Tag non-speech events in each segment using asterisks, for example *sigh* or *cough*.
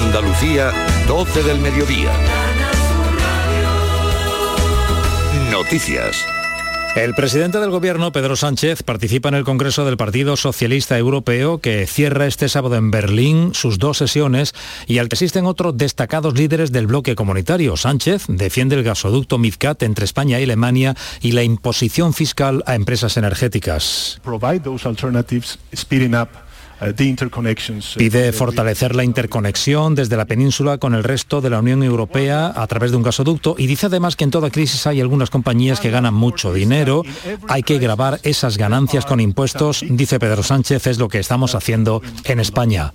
Andalucía, 12 del mediodía. Noticias. El presidente del gobierno, Pedro Sánchez, participa en el Congreso del Partido Socialista Europeo que cierra este sábado en Berlín sus dos sesiones y al que asisten otros destacados líderes del bloque comunitario. Sánchez defiende el gasoducto MidCat entre España y Alemania y la imposición fiscal a empresas energéticas. Uh, Pide fortalecer la interconexión desde la península con el resto de la Unión Europea a través de un gasoducto y dice además que en toda crisis hay algunas compañías que ganan mucho dinero, hay que grabar esas ganancias con impuestos, dice Pedro Sánchez, es lo que estamos haciendo en España.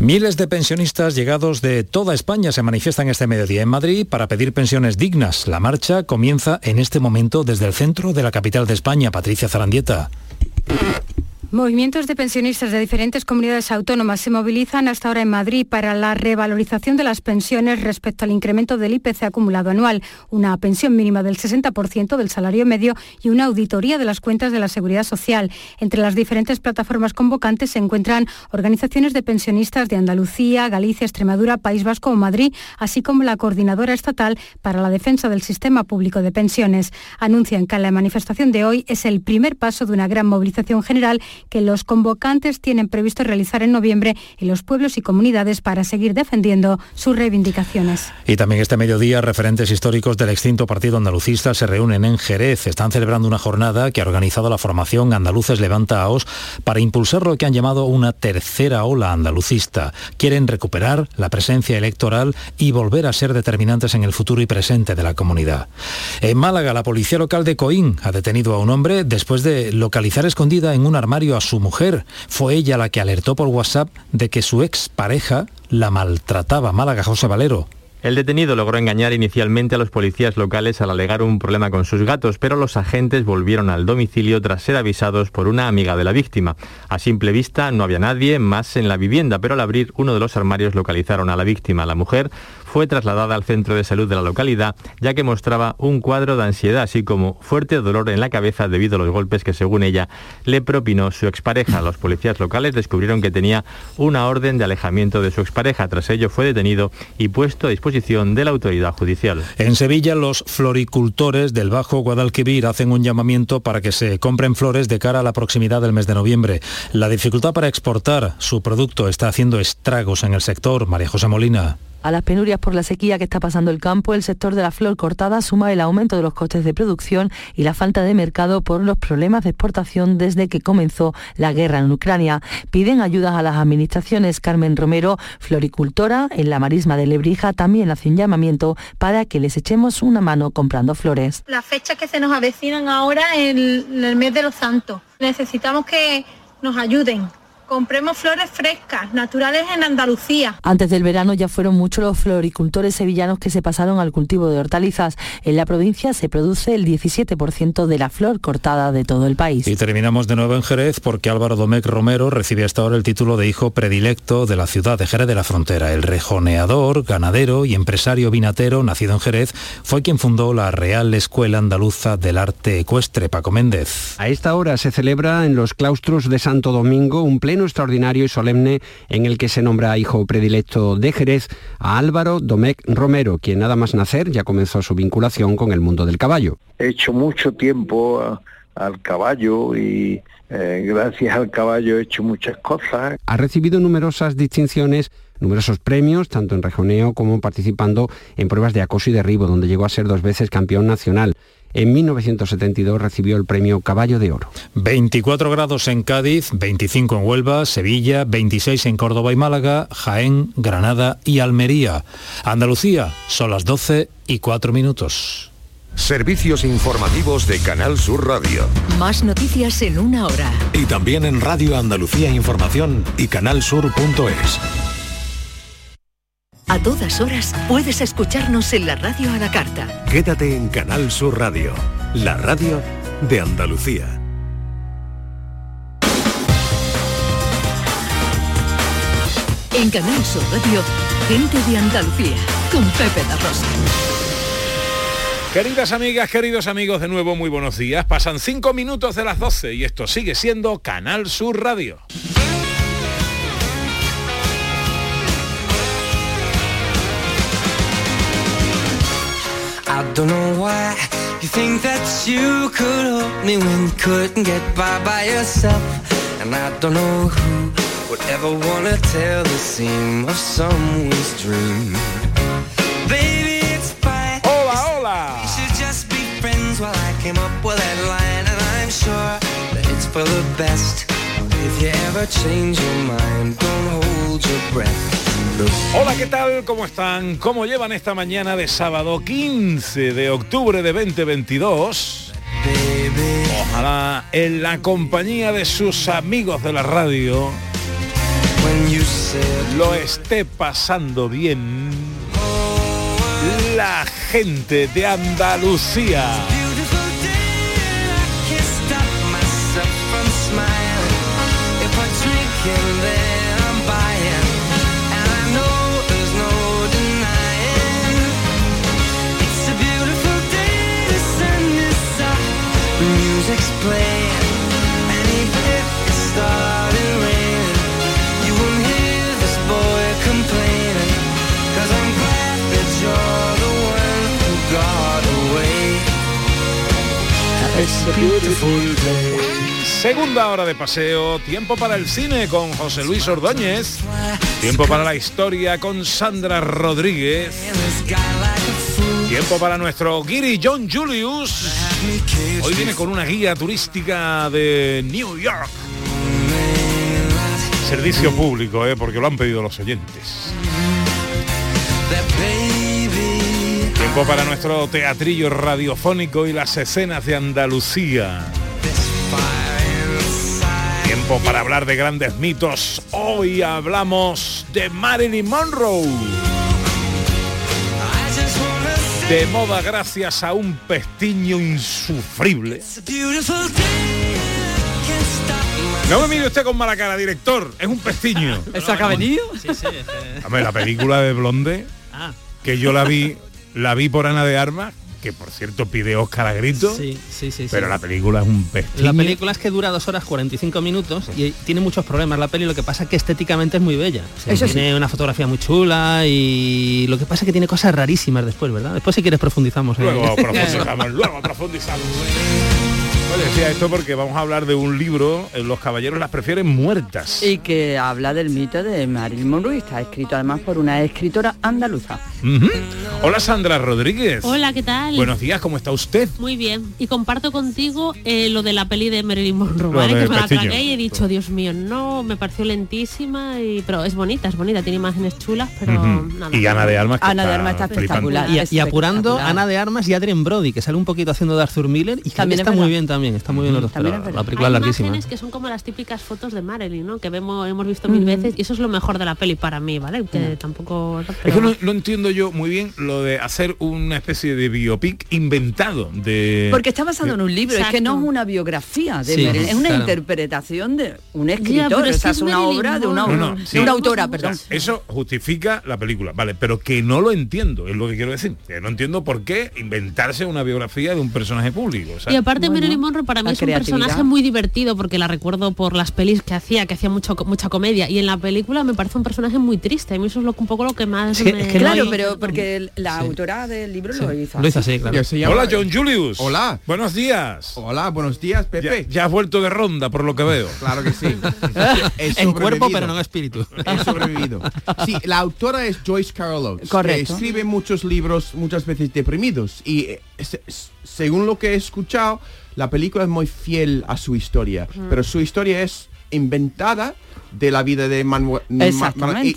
Miles de pensionistas llegados de toda España se manifiestan este mediodía en Madrid para pedir pensiones dignas. La marcha comienza en este momento desde el centro de la capital de España, Patricia Zarandieta. Movimientos de pensionistas de diferentes comunidades autónomas se movilizan hasta ahora en Madrid para la revalorización de las pensiones respecto al incremento del IPC acumulado anual, una pensión mínima del 60% del salario medio y una auditoría de las cuentas de la Seguridad Social. Entre las diferentes plataformas convocantes se encuentran organizaciones de pensionistas de Andalucía, Galicia, Extremadura, País Vasco o Madrid, así como la Coordinadora Estatal para la Defensa del Sistema Público de Pensiones. Anuncian que la manifestación de hoy es el primer paso de una gran movilización general que los convocantes tienen previsto realizar en noviembre en los pueblos y comunidades para seguir defendiendo sus reivindicaciones. Y también este mediodía referentes históricos del extinto Partido Andalucista se reúnen en Jerez. Están celebrando una jornada que ha organizado la formación Andaluces Levanta AOS para impulsar lo que han llamado una tercera ola andalucista. Quieren recuperar la presencia electoral y volver a ser determinantes en el futuro y presente de la comunidad. En Málaga, la policía local de Coín ha detenido a un hombre después de localizar escondida en un armario a su mujer. Fue ella la que alertó por WhatsApp de que su expareja la maltrataba. Málaga, José Valero. El detenido logró engañar inicialmente a los policías locales al alegar un problema con sus gatos, pero los agentes volvieron al domicilio tras ser avisados por una amiga de la víctima. A simple vista no había nadie más en la vivienda, pero al abrir uno de los armarios localizaron a la víctima. La mujer fue trasladada al centro de salud de la localidad, ya que mostraba un cuadro de ansiedad, así como fuerte dolor en la cabeza debido a los golpes que, según ella, le propinó su expareja. Los policías locales descubrieron que tenía una orden de alejamiento de su expareja. Tras ello fue detenido y puesto a disposición de la autoridad judicial. En Sevilla, los floricultores del Bajo Guadalquivir hacen un llamamiento para que se compren flores de cara a la proximidad del mes de noviembre. La dificultad para exportar su producto está haciendo estragos en el sector. María José Molina. A las penurias por la sequía que está pasando el campo, el sector de la flor cortada suma el aumento de los costes de producción y la falta de mercado por los problemas de exportación desde que comenzó la guerra en Ucrania. Piden ayudas a las administraciones. Carmen Romero, floricultora en la marisma de Lebrija, también hace un llamamiento para que les echemos una mano comprando flores. Las fechas que se nos avecinan ahora en el mes de los santos. Necesitamos que nos ayuden Compremos flores frescas, naturales en Andalucía. Antes del verano ya fueron muchos los floricultores sevillanos que se pasaron al cultivo de hortalizas. En la provincia se produce el 17% de la flor cortada de todo el país. Y terminamos de nuevo en Jerez porque Álvaro Domecq Romero recibe hasta ahora el título de hijo predilecto de la ciudad de Jerez de la Frontera. El rejoneador, ganadero y empresario vinatero, nacido en Jerez, fue quien fundó la Real Escuela Andaluza del Arte Ecuestre, Paco Méndez. A esta hora se celebra en los claustros de Santo Domingo un pleno extraordinario y solemne en el que se nombra hijo predilecto de Jerez a Álvaro Domecq Romero, quien nada más nacer ya comenzó su vinculación con el mundo del caballo. He hecho mucho tiempo al caballo y eh, gracias al caballo he hecho muchas cosas. Ha recibido numerosas distinciones numerosos premios, tanto en rejoneo como participando en pruebas de acoso y derribo, donde llegó a ser dos veces campeón nacional. En 1972 recibió el premio Caballo de Oro. 24 grados en Cádiz, 25 en Huelva, Sevilla, 26 en Córdoba y Málaga, Jaén, Granada y Almería. Andalucía, son las 12 y 4 minutos. Servicios informativos de Canal Sur Radio. Más noticias en una hora. Y también en Radio Andalucía Información y canalsur.es. A todas horas puedes escucharnos en la radio a la carta. Quédate en Canal Sur Radio, la radio de Andalucía. En Canal Sur Radio, gente de Andalucía, con Pepe da Rosa. Queridas amigas, queridos amigos, de nuevo muy buenos días. Pasan cinco minutos de las 12 y esto sigue siendo Canal Sur Radio. I don't know why you think that you could help me when you couldn't get by by yourself. And I don't know who would ever wanna tell the seam of someone's dream. Baby, it's fine. Hola, hola. We should just be friends while I came up with that line. And I'm sure that it's for the best. If you ever change your mind, don't hold your Hola, ¿qué tal? ¿Cómo están? ¿Cómo llevan esta mañana de sábado 15 de octubre de 2022? Ojalá en la compañía de sus amigos de la radio lo esté pasando bien la gente de Andalucía. Music's playing and even if it started raining you won't hear this boy complaining. Cause I'm glad that you're the one who got away. It's a beautiful day. Segunda hora de paseo, tiempo para el cine con José Luis Ordóñez, tiempo para la historia con Sandra Rodríguez, tiempo para nuestro guiri John Julius. Hoy viene con una guía turística de New York. Servicio público, ¿eh? porque lo han pedido los oyentes. Tiempo para nuestro teatrillo radiofónico y las escenas de Andalucía. Tiempo para hablar de grandes mitos. Hoy hablamos de Marilyn Monroe. De moda gracias a un pestiño insufrible. No me mire usted con mala cara, director. Es un pestiño. *laughs* ¿Eso que ha venido? Sí, sí. es Hombre, la película de Blonde, Ah, que yo la vi, la vi por Ana de Armas, que por cierto pide Oscar a grito, sí, sí, sí. sí. pero la película es un pestiño. La película es que dura dos horas 45 minutos y tiene muchos problemas la peli, lo que pasa es que estéticamente es muy bella. Sí. tiene una fotografía muy chula y lo que pasa es que tiene cosas rarísimas después, ¿verdad? Después si quieres profundizamos. *laughs* Luego profundizamos, luego profundizamos. Decía esto porque vamos a hablar de un libro, eh, Los caballeros las prefieren muertas. Y que habla del mito de Marilyn Monroe y está escrito además por una escritora andaluza. Hola Sandra Rodríguez. Hola, ¿qué tal? Buenos días, ¿cómo está usted? Muy bien. Y comparto contigo eh, lo de la peli de Marilyn Monroe, ¿vale? Que me la tragué y he dicho, Dios mío, no, me pareció lentísima, y, pero es bonita, es bonita, tiene imágenes chulas, pero Ujú. nada. Y Ana de Armas. que Ana de Armas está espectacular. Y, y apurando Espectacular. Ana de Armas y Adrien Brody, que sale un poquito haciendo de Arthur Miller y que También es está muy bien también, está muy bien los dos, También verdad. la película Hay es larguísima. imágenes que son como las típicas fotos de Marilyn, ¿no? Que vemos, hemos visto mil veces y eso es lo mejor de la peli para mí, ¿vale? Que tampoco... Es que no, no entiendo yo muy bien lo de hacer una especie de biopic inventado de... Porque está basado en un libro, es que no es Exacto. una biografía de Sí, Marilyn, es una claro. interpretación de un escritor, o es sea, es es una Marilyn obra de una. No, no, de sí. una autora, O sea, perdón. eso justifica la película, vale, pero que no lo entiendo, es lo que quiero decir. Que no entiendo por qué inventarse una biografía de un personaje público. o sea, Y aparte Bueno, Marilyn Monroe para mí la es un personaje muy divertido porque la recuerdo por las pelis que hacía, que hacía mucho, mucha comedia. Y en la película me parece un personaje muy triste. A mí eso es lo, un poco lo que más me... es que no Claro, hay- pero porque la autora del libro lo hizo. Lo hizo así, claro. Ya se llama- Hola John Julius. Hola. Buenos días. Hola, buenos días, Ya, Pepe. ya has vuelto de ronda por lo que veo. Claro que sí. *laughs* He En cuerpo sobrevivido. pero no en espíritu. He sobrevivido. Sí, la autora es Joyce Carol Oates. Correcto. que escribe muchos libros, muchas veces deprimidos. Y eh, se- según lo que he escuchado, la película es muy fiel a su historia. Pero su historia es inventada de la vida de Manuel.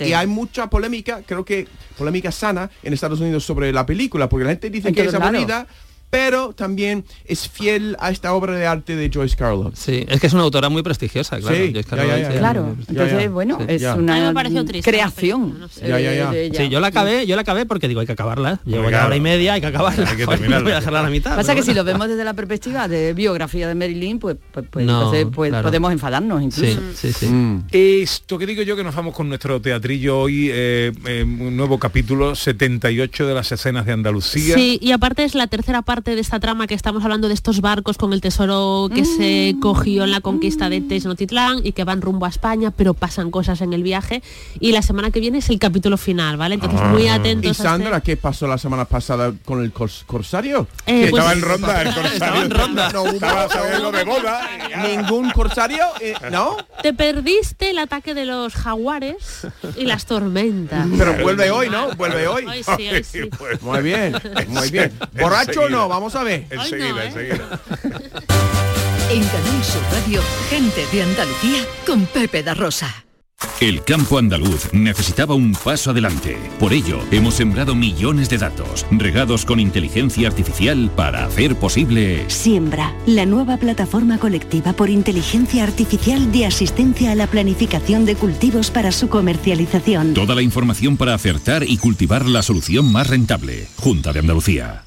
Y, y hay mucha polémica, creo que polémica sana en Estados Unidos sobre la película, porque la gente dice En que es aburrida pero también es fiel a esta obra de arte de Joyce Carol. Sí, es que es una autora muy prestigiosa, claro. Sí, Joyce ya, Carol ya, Oates, ya, sí. Claro, entonces bueno, Sí, es ya. A mí una triste creación. película, no sé. Ya, ya, ya. de ella. Sí, yo la acabé, yo la acabé porque digo, hay que acabarla. Llevo ya claro. hora y media, hay que acabarla. Hay que Joder, no terminarla. voy a dejarla a la mitad. Pasa que si lo vemos desde la perspectiva de biografía de Marilyn, pues, pues, pues No, entonces pues, claro. podemos enfadarnos incluso. Sí, sí, sí. Mm. Esto que digo yo que nos vamos con nuestro teatrillo hoy, eh, eh, un nuevo capítulo, 78 de las escenas de Andalucía. Sí, y aparte es la tercera parte de esta trama que estamos hablando de estos barcos con el tesoro que se Mm. cogió en la conquista de Tenochtitlán y que van rumbo a España, pero pasan cosas en el viaje. Y la semana que viene es el capítulo final, ¿vale? Entonces muy atentos. ¿Y a este- Sandra qué pasó la semana pasada con el cors- corsario? Eh, Que pues- estaba en ronda, el corsario. Estaba en ronda. *laughs* No Estaba de boda. ¿Ningún corsario? Eh, ¿No? Te perdiste el ataque de los jaguares y las tormentas. Pero vuelve hoy, ¿no? Vuelve hoy. Hoy sí, hoy sí. Pues, *laughs* Muy bien, muy bien. *laughs* ¿Borracho o Enseguida. No? Vamos a ver. Enseguida, no, ¿eh? enseguida. *laughs* En Canal Sur Radio, gente de Andalucía con Pepe da Rosa. El campo andaluz necesitaba un paso adelante. Por ello, hemos sembrado millones de datos, regados con inteligencia artificial para hacer posible... Siembra, la nueva plataforma colectiva por inteligencia artificial de asistencia a la planificación de cultivos para su comercialización. Toda la información para acertar y cultivar la solución más rentable. Junta de Andalucía.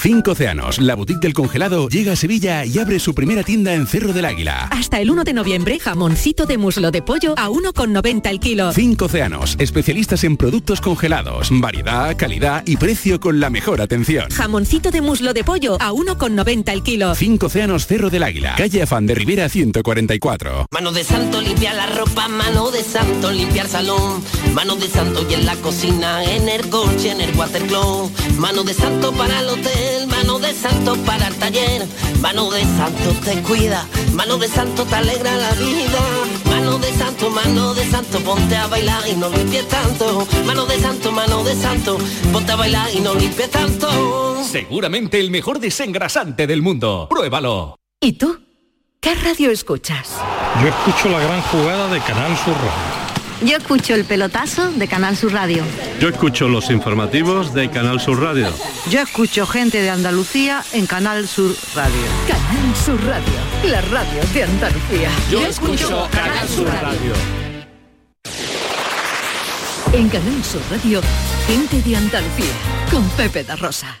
Cinco Océanos, la boutique del congelado, llega a Sevilla y abre su primera tienda en Cerro del Águila. Hasta el 1 de noviembre, jamoncito de muslo de pollo a 1,90 el kilo. Cinco Océanos, especialistas en productos congelados, variedad, calidad y precio con la mejor atención. Jamoncito de muslo de pollo a 1,90 el kilo. Cinco Océanos Cerro del Águila, calle Afán de Rivera 144. Mano de santo limpia la ropa, mano de santo limpiar salón, mano de santo y en la cocina, en el coche, en el watercloak, mano de santo para el hotel, mano de santo para el taller, mano de santo te cuida, mano de santo te alegra la vida, mano de santo, mano de santo, ponte a bailar y no limpies tanto, mano de santo, mano de santo, ponte a bailar y no limpies tanto. Seguramente el mejor desengrasante del mundo. Pruébalo. ¿Y tú? ¿Qué radio escuchas? Yo escucho la gran jugada de Canal Sur Radio. Yo escucho el pelotazo de Canal Sur Radio. Yo escucho los informativos de Canal Sur Radio. Yo escucho gente de Andalucía en Canal Sur Radio. Canal Sur Radio, la radio de Andalucía. Yo escucho Canal Sur Radio. En Canal Sur Radio, gente de Andalucía, con Pepe da Rosa.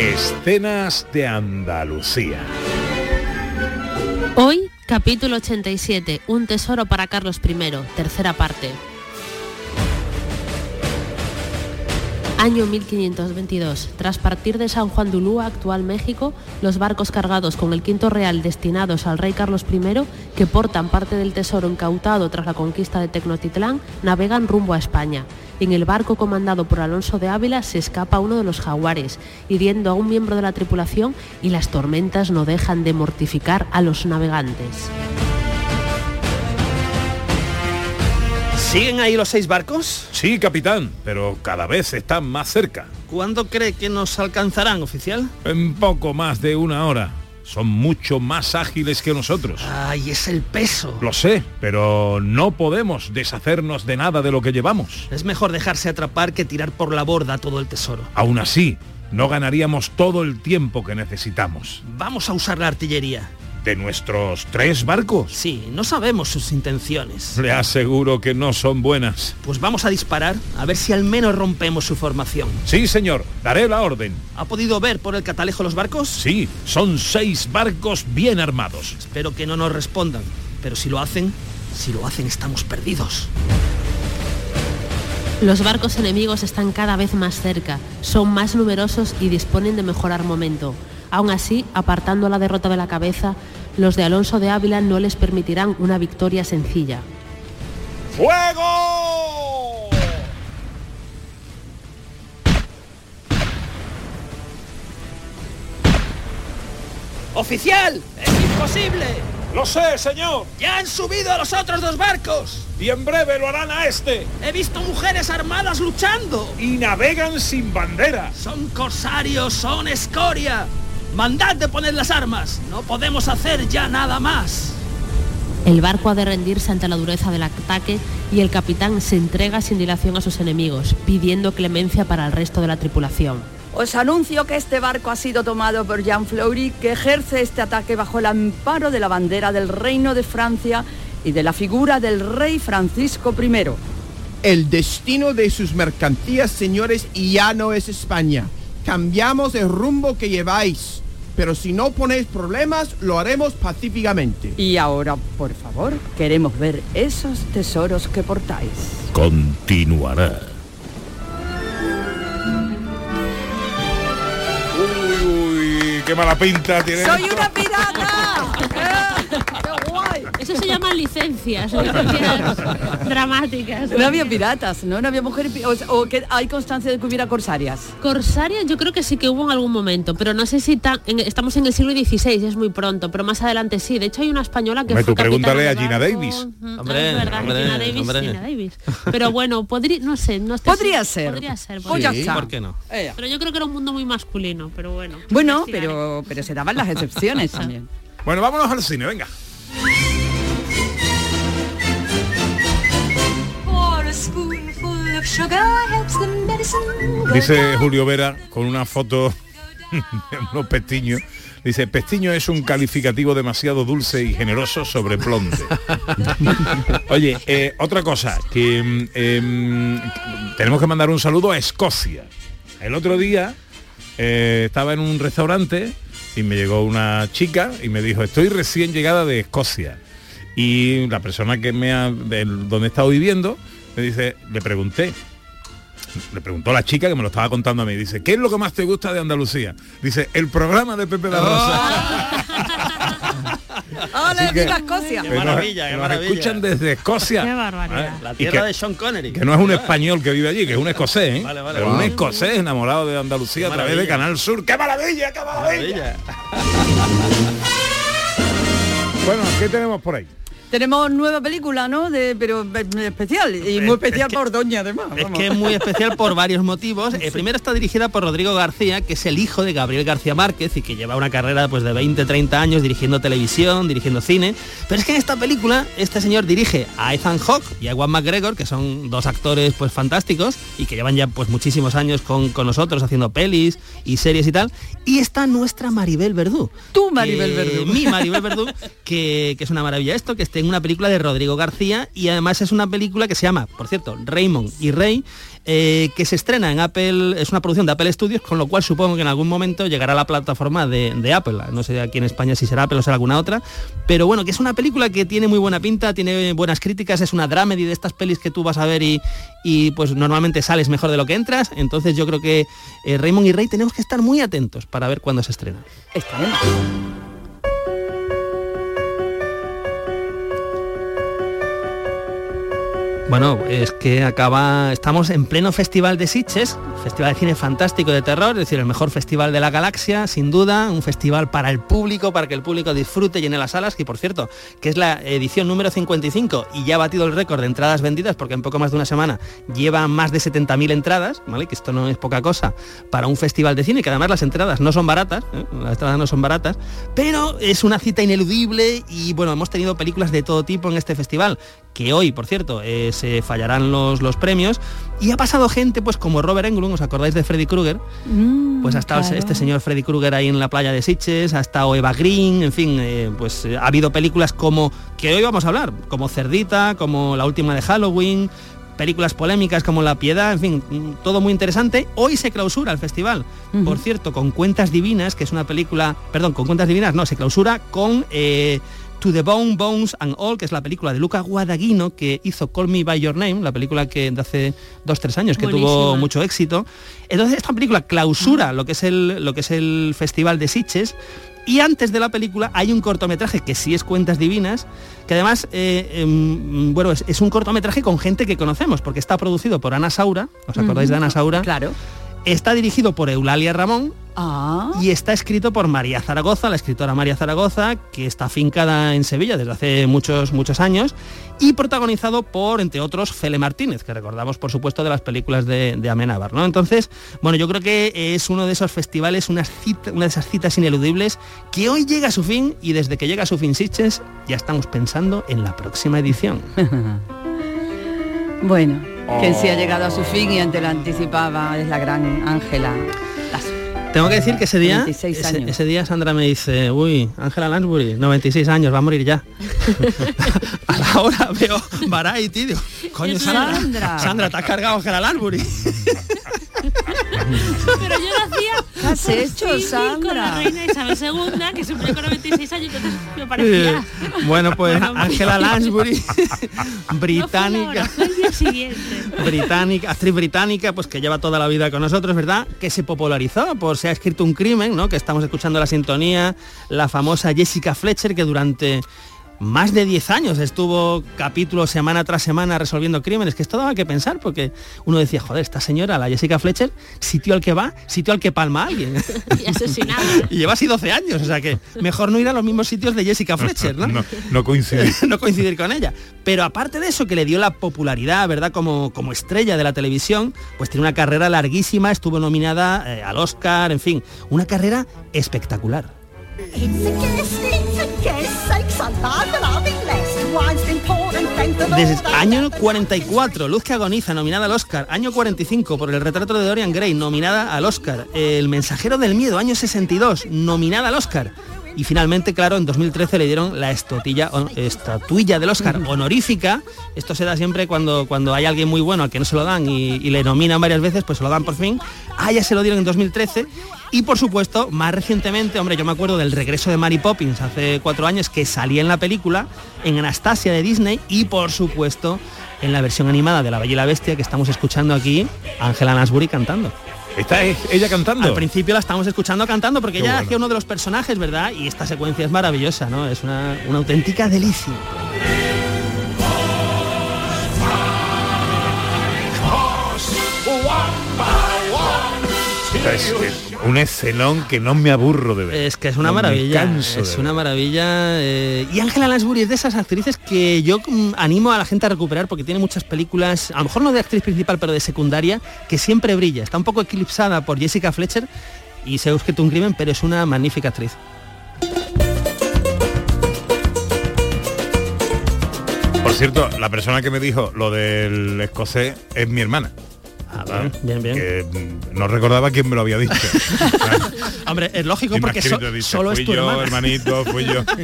Escenas de Andalucía. Hoy, capítulo 87, Un tesoro para Carlos I, tercera parte. Año 1522. Tras partir de San Juan de Ulúa, actual México, los barcos cargados con el quinto real destinados al rey Carlos I, que portan parte del tesoro incautado tras la conquista de Tecnotitlán, navegan rumbo a España. En el barco comandado por Alonso de Ávila se escapa uno de los jaguares, hiriendo a un miembro de la tripulación y las tormentas no dejan de mortificar a los navegantes. ¿Siguen ahí los seis barcos? Sí, capitán, pero cada vez están más cerca. ¿Cuándo cree que nos alcanzarán, oficial? En poco más de una hora. Son mucho más ágiles que nosotros. Ay, es el peso. Lo sé, pero no podemos deshacernos de nada de lo que llevamos. Es mejor dejarse atrapar que tirar por la borda todo el tesoro. Aún así, no ganaríamos todo el tiempo que necesitamos. Vamos a usar la artillería. ¿De nuestros tres barcos? Sí, no sabemos sus intenciones. Le aseguro que no son buenas. Pues vamos a disparar a ver si al menos rompemos su formación. Sí, señor, daré la orden. ¿Ha podido ver por el catalejo los barcos? Sí, son seis barcos bien armados. Espero que no nos respondan, pero si lo hacen, si lo hacen estamos perdidos. Los barcos enemigos están cada vez más cerca, son más numerosos y disponen de mejor armamento. Aún así, apartando la derrota de la cabeza, los de Alonso de Ávila no les permitirán una victoria sencilla. ¡Fuego! ¡Oficial! ¡Es imposible! Lo sé, señor. ¡Ya han subido a los otros dos barcos! Y en breve lo harán a este. He visto mujeres armadas luchando. Y navegan sin bandera. Son corsarios, son escoria. Mandad de poner las armas. No podemos hacer ya nada más. El barco ha de rendirse ante la dureza del ataque y el capitán se entrega sin dilación a sus enemigos, pidiendo clemencia para el resto de la tripulación. Os anuncio que este barco ha sido tomado por Jean Fleury, que ejerce este ataque bajo el amparo de la bandera del Reino de Francia y de la figura del rey Francisco I. El destino de sus mercancías, señores, ya no es España. Cambiamos el rumbo que lleváis. Pero si no ponéis problemas, lo haremos pacíficamente. Y ahora, por favor, queremos ver esos tesoros que portáis. Continuará. Uy, uy, qué mala pinta tiene. ¡Soy esto. una pirata! *laughs* Eso se llaman licencias, licencias dramáticas. No había piratas, ¿no? No había mujeres... O, o que hay constancia de que hubiera corsarias. Corsarias yo creo que sí que hubo en algún momento, pero no sé si ta- en- estamos en el siglo XVI, es muy pronto, pero más adelante sí. De hecho hay una española que Hombre, fue tú pregúntale a Gina Davis. Mm, Hombre, es verdad, hombre, Gina Davis, hombre. Gina Davis. Pero bueno, podría, no sé, no estoy Podría ser. Podría ser. Pues podría ser. está. ¿Por qué no? Pero yo creo que era un mundo muy masculino, pero bueno. Bueno, pero, pero se daban las excepciones también. Bueno, vámonos al cine, venga. Dice Julio Vera con una foto *laughs* de unos pestiños. Dice, pestiño es un calificativo demasiado dulce y generoso sobre blonde. *laughs* Oye, eh, otra cosa, que em, tenemos que mandar un saludo a Escocia. El otro día eh, estaba en un restaurante y me llegó una chica y me dijo, estoy recién llegada de Escocia. Y la persona que me ha, del- donde he estado viviendo, me dice, le pregunté, le preguntó la chica que me lo estaba contando a mí, dice, ¿qué es lo que más te gusta de Andalucía? Dice, el programa de Pepe da Rosa. *laughs* ¡Hola, Así que- viva Escocia! Qué maravilla, que qué nos maravilla. escuchan desde Escocia. *laughs* Qué barbaridad. La Y tierra que- de Sean Connery. Que no es un español que vive allí, que es un escocés, ¿eh? Vale, vale, Pero vale. un escocés enamorado de Andalucía a través de. Canal Sur. ¡Qué maravilla, qué maravilla! Maravilla. *laughs* Bueno, ¿qué tenemos por ahí? Tenemos nueva película, ¿no? De, pero eh, especial. Y muy Es- especial es que- por Doña, además. Es vamos. que es muy especial por varios motivos. *laughs* Eh, primero está dirigida por Rodrigo García, que es el hijo de Gabriel García Márquez y que lleva una carrera pues, de 20, 30 años dirigiendo televisión, dirigiendo cine. Pero es que en esta película este señor dirige a Ethan Hawke y a Ewan McGregor, que son dos actores pues fantásticos y que llevan ya pues muchísimos años con, con nosotros haciendo pelis y series y tal. Y está nuestra Maribel Verdú. Tú, Maribel que- Verdú. Mi Maribel *laughs* Verdú, que, que es una maravilla esto, que esté en una película de Rodrigo García y además es una película que se llama, por cierto, Raymond y Rey, eh, que se estrena en Apple, es una producción de Apple Studios, con lo cual supongo que en algún momento llegará a la plataforma de, Apple. No sé aquí en España si será Apple o será alguna otra, pero bueno, que es una película que tiene muy buena pinta, tiene buenas críticas, es una dramedy de estas pelis que tú vas a ver y, y, pues normalmente sales mejor de lo que entras, entonces yo creo que eh, Raymond y Rey tenemos que estar muy atentos para ver cuándo se estrena. Bueno, es que acaba, estamos en pleno festival de Sitges, festival de cine fantástico de terror, es decir, el mejor festival de la galaxia, sin duda, un festival para el público, para que el público disfrute y llene las salas, y por cierto, que es la edición número 55 y ya ha batido el récord de entradas vendidas, porque en poco más de una semana lleva más de 70.000 entradas, ¿vale? Que esto no es poca cosa para un festival de cine, que además las entradas no son baratas, ¿eh? las entradas no son baratas, pero es una cita ineludible y bueno, hemos tenido películas de todo tipo en este festival, que hoy, por cierto, eh, se fallarán los, los premios. Y ha pasado gente, pues como Robert Englund, ¿os acordáis de Freddy Krueger? Mm, Pues ha estado claro. este señor Freddy Krueger ahí en la playa de Sitges, ha estado Eva Green, en fin, eh, pues eh, ha habido películas como, que hoy vamos a hablar, como Cerdita, como la última de Halloween, películas polémicas como La Piedad, en fin, mm, todo muy interesante. Hoy se clausura el festival, por cierto, con Cuentas Divinas, que es una película, perdón, con Cuentas Divinas, no, se clausura con... eh, To the Bone, Bones and All, que es la película de Luca Guadagnino que hizo Call Me By Your Name, la película que de hace dos, tres años que tuvo mucho éxito. Entonces esta película clausura lo que es el, lo que es el Festival de Sitges y antes de la película hay un cortometraje que sí es Cuentas Divinas, que además, eh, em, bueno, es, es un cortometraje con gente que conocemos, porque está producido por Ana Saura, ¿os acordáis de Ana Saura? Claro. Está dirigido por Eulalia Ramón Ah. y está escrito por María Zaragoza, la escritora María Zaragoza, que está afincada en Sevilla desde hace muchos, muchos años, y protagonizado por, entre otros, Fele Martínez, que recordamos, por supuesto, de las películas de, de Amenábar, ¿no? Entonces, bueno, yo creo que es uno de esos festivales, una, cita- una de esas citas ineludibles, que hoy llega a su fin, y desde que llega a su fin Sitges, ya estamos pensando en la próxima edición. *laughs* Bueno, que sí ha llegado a su fin y antes lo anticipaba, es la gran Ángela. Tengo que decir que ese día, 96 ese, día Sandra me dice, uy, Ángela Lansbury, 96 años, va a morir ya. *laughs* *laughs* a la hora veo Variety, digo, coño, Sandra, Sandra. Sandra, te has cargado a Ángela Lansbury. *laughs* Pero yo nacía ¿Qué has hecho, con la reina Isabel II, que se murió con 96 años, entonces me parecía. bueno, pues Ángela Lansbury, *laughs* británica. hora, fue el día siguiente. británica, actriz británica, pues que lleva toda la vida con nosotros, ¿verdad? Que se popularizó por Se ha escrito un crimen, ¿no? Que estamos escuchando la sintonía, la famosa Jessica Fletcher, que durante más de 10 años estuvo capítulo semana tras semana resolviendo crímenes, que esto daba que pensar, porque uno decía, joder, esta señora, la Jessica Fletcher, sitio al que va, sitio al que palma a alguien. *laughs* Y asesinada. *laughs* y lleva así 12 años, o sea que mejor no ir a los mismos sitios de Jessica Fletcher, ¿no? No, no coincide. *laughs* no coincidir con ella. Pero aparte de eso, que le dio la popularidad, ¿verdad? Como, como estrella de la televisión, pues tiene una carrera larguísima, estuvo nominada eh, al Oscar, en fin, una carrera espectacular. Desde año 44, Luz que agoniza, nominada al Oscar. Año 45, por el retrato de Dorian Gray, nominada al Oscar. El mensajero del miedo, año 62, nominada al Oscar. Y finalmente, claro, en 2013 le dieron la estotilla, estatuilla del Oscar honorífica. Esto se da siempre cuando, cuando hay alguien muy bueno al que no se lo dan y, y le nominan varias veces, pues se lo dan por fin. A ella se lo dieron en 2013. Y por supuesto, más recientemente, hombre, yo me acuerdo del regreso de Mary Poppins hace cuatro años que salía en la película, en Anastasia de Disney y por supuesto en la versión animada de La Bella y la Bestia que estamos escuchando aquí, Angela Lansbury cantando. ¿Está e- ella cantando? Al principio la estamos escuchando cantando porque Qué ella bueno. hacía uno de los personajes, ¿verdad? Y esta secuencia es maravillosa, ¿no? Es una, una auténtica delicia. Es, es un escenón que no me aburro de ver. Es que es una No maravilla, es ver. una maravilla. eh, y Angela Lansbury es de esas actrices que yo mm, animo a la gente a recuperar porque tiene muchas películas, a lo mejor no de actriz principal, pero de secundaria, que siempre brilla. Está un poco eclipsada por Jessica Fletcher y se ha un crimen, pero es una magnífica actriz. Por cierto, la persona que me dijo lo del escocés es mi hermana. Ah, bien, bien. Que mm, no recordaba quién me lo había dicho. *laughs* Hombre, es lógico Y porque so- escrito, dice, solo fui es tu yo, hermana. hermanito, fui yo. *laughs*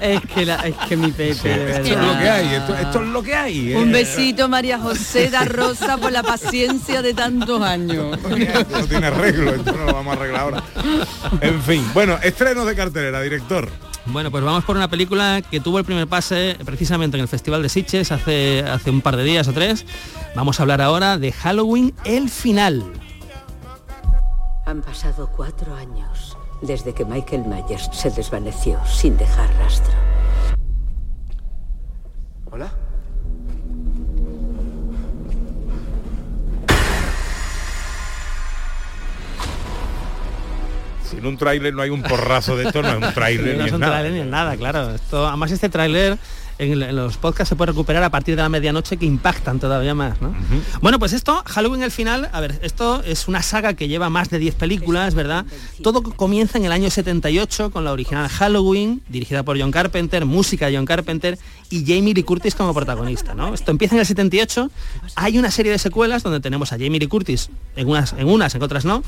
Es que, la- es que mi Pepe, de verdad. esto es lo que hay, esto, esto es lo que hay. Un eh. besito, María José da Rosa, por la paciencia de tantos años. *laughs* no tiene arreglo, esto no lo vamos a arreglar ahora. En fin, bueno, estrenos de cartelera, director. Bueno, pues vamos por una película que tuvo el primer pase precisamente en el Festival de Sitges hace, hace un par de días o tres. Vamos a hablar ahora de Halloween, el final. Han pasado cuatro años desde que Michael Myers se desvaneció sin dejar rastro. Hola. En un tráiler no hay un porrazo de esto, no es un *laughs* tráiler no ni es un nada. tráiler ni es nada, claro. Esto, además este tráiler en, los podcasts se puede recuperar a partir de la medianoche que impactan todavía más, ¿no? Bueno, pues esto, Halloween el final, a ver, esto es una saga que lleva más de 10 películas, ¿verdad? Todo comienza en el año 78 con la original Halloween, dirigida por John Carpenter, música de John Carpenter y Jamie Lee Curtis como protagonista, ¿no? Esto empieza en el 78, hay una serie de secuelas donde tenemos a Jamie Lee Curtis en unas, en unas, en otras no,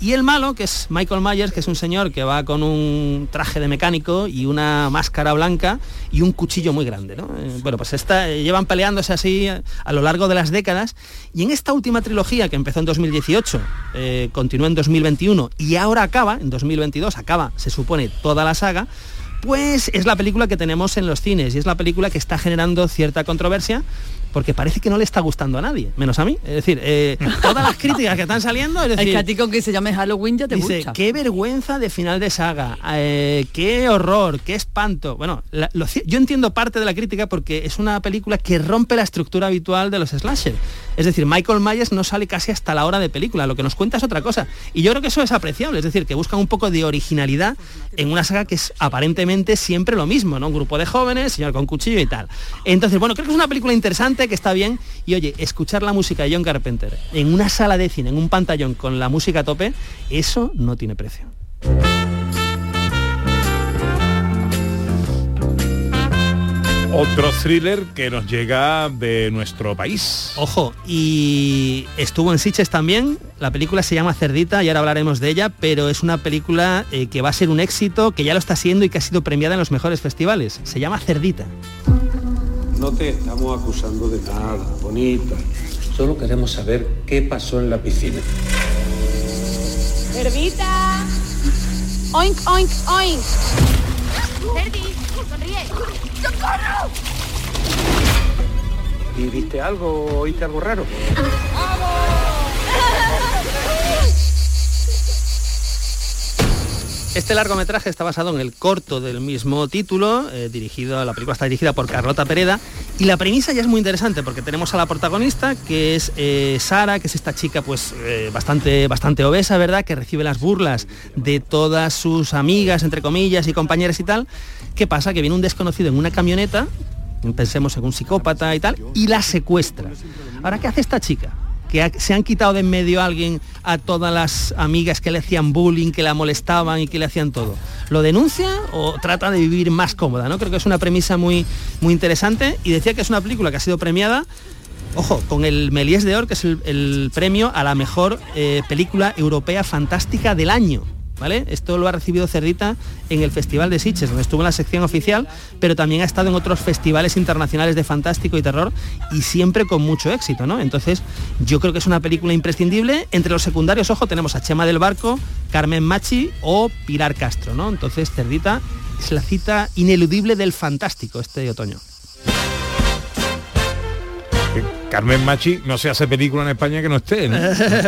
y el malo, que es Michael Myers, que es un señor que va con un traje de mecánico y una máscara blanca y un cuchillo muy grande, Eh, bueno, pues esta, eh, llevan peleándose así a, a lo largo de las décadas. Y en esta última trilogía que empezó en 2018, eh, continuó en 2021 y ahora acaba, en 2022 acaba, se supone, toda la saga, pues es la película que tenemos en los cines y es la película que está generando cierta controversia porque parece que no le está gustando a nadie, menos a mí. Es decir, eh, *laughs* todas las críticas que están saliendo, es decir, ti con que se llame Halloween ya te Dice, qué vergüenza de final de saga, eh, qué horror, qué espanto. Bueno, la- lo ci- yo entiendo parte de la crítica porque es una película que rompe la estructura habitual de los slasher. Es decir, Michael Myers no sale casi hasta la hora de película, lo que nos cuenta es otra cosa. Y yo creo que eso es apreciable, es decir, que buscan un poco de originalidad en una saga que es aparentemente siempre lo mismo, ¿no? Un grupo de jóvenes, señor con cuchillo y tal. Entonces, bueno, creo que es una película interesante, que está bien. Y oye, escuchar la música de John Carpenter en una sala de cine, en un pantallón con la música a tope, eso no tiene precio. Otro thriller que nos llega de nuestro país. Ojo, y estuvo en Sitges también. La película se llama Cerdita y ahora hablaremos de ella, pero es una película eh, que va a ser un éxito, que ya lo está siendo y que ha sido premiada en los mejores festivales. Se llama Cerdita. No te estamos acusando de nada, bonita. Solo queremos saber qué pasó en la piscina. Cerdita. Oink, oink, oink. Cerdi, sonríe. ¡Socorro! ¿Y viste algo, oíste algo raro? Este largometraje está basado en el corto del mismo título, eh, dirigido, la película está dirigida por Carlota Pereda, y la premisa ya es muy interesante porque tenemos a la protagonista, que es eh, Sara, que es esta chica pues eh, bastante, bastante obesa, ¿verdad? Que recibe las burlas de todas sus amigas, entre comillas, y compañeras y tal. ¿Qué pasa? Que viene un desconocido en una camioneta, pensemos en un psicópata y tal, y la secuestra. Ahora, ¿qué hace esta chica? Que se han quitado de en medio a alguien a todas las amigas que le hacían bullying, que la molestaban y que le hacían todo. ¿Lo denuncia o trata de vivir más cómoda? ¿no? Creo que es una premisa muy, muy interesante y decía que es una película que ha sido premiada, ojo, con el Méliès d'Or, que es el, el premio a la mejor eh, película europea fantástica del año. ¿Vale? Esto lo ha recibido Cerdita en el Festival de Sitges, donde estuvo en la sección oficial, pero también ha estado en otros festivales internacionales de fantástico y terror y siempre con mucho éxito, ¿no? Entonces, yo creo que es una película imprescindible. Entre los secundarios, ojo, tenemos a Chema del Barco, Carmen Machi o Pilar Castro, ¿no? Entonces, Cerdita es la cita ineludible del fantástico este otoño. Carmen Machi no se hace película en España que no esté, ¿no?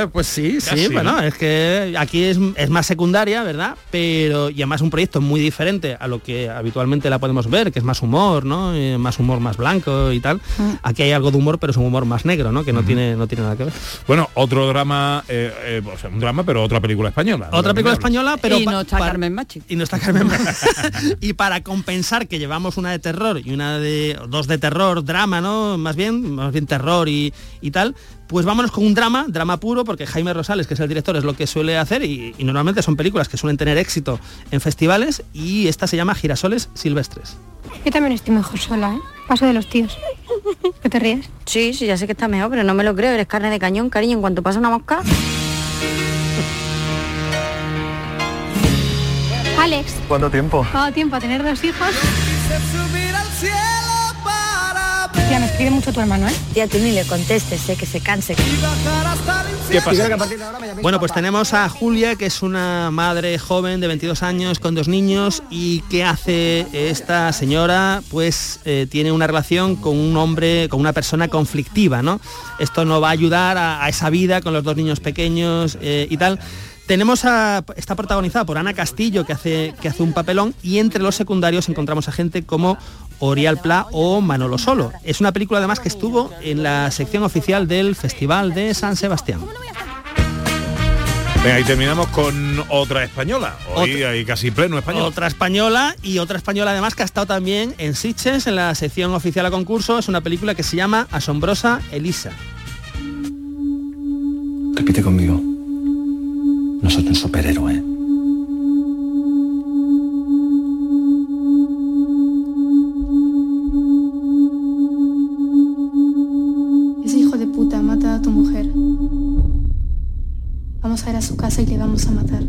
*laughs* pues sí, Casi, sí, ¿no? bueno, es que aquí es, es más secundaria, ¿verdad? Pero, y además un proyecto muy diferente a lo que habitualmente la podemos ver, que es más humor, ¿no? Eh, más humor más blanco y tal. Aquí hay algo de humor, pero es un humor más negro, ¿no? Que no, tiene, no tiene nada que ver. Bueno, otro drama, eh, eh, o sea, un drama, pero otra película española. Otra película española, pero... y no está Carmen Machi. Y no está Carmen Machi. *laughs* *laughs* y para compensar que llevamos una de terror y una de... dos de terror, drama, ¿no? Más bien, más bien terror y, y tal, pues vámonos con un drama, drama puro, porque Jaime Rosales, que es el director, es lo que suele hacer y, y normalmente son películas que suelen tener éxito en festivales y esta se llama Girasoles Silvestres. Yo también estoy mejor sola, ¿eh? Paso de los tíos. ¿Qué te ríes? Sí, sí, ya sé que está mejor, pero no me lo creo. Eres carne de cañón, cariño. En cuanto pasa una mosca... Alex, ¿Cuánto tiempo? ¿cuánto tiempo a tener dos hijos? Tía, me escribe mucho tu hermano, ¿eh? Tía, tú ni le contestes, sé que se canse. ¿Qué pasa? Bueno, pues tenemos a Julia, que es una madre joven de 22 años con dos niños y ¿qué hace esta señora? Pues eh, tiene una relación con un hombre, con una persona conflictiva, ¿no? Esto no va a ayudar a, a esa vida con los dos niños pequeños eh, y tal. Tenemos a, está protagonizada por Ana Castillo, que hace, que hace un papelón, y entre los secundarios encontramos a gente como Orial Pla o Manolo Solo. Es una película además que estuvo en la sección oficial del Festival de San Sebastián. Venga, y terminamos con otra española. Hoy Otra- hay casi pleno español. Otra española y otra española además que ha estado también en Sitges en la sección oficial a concurso. Es una película que se llama Asombrosa Elisa. Repite conmigo. No soy un superhéroe. A su casa y le vamos a matar.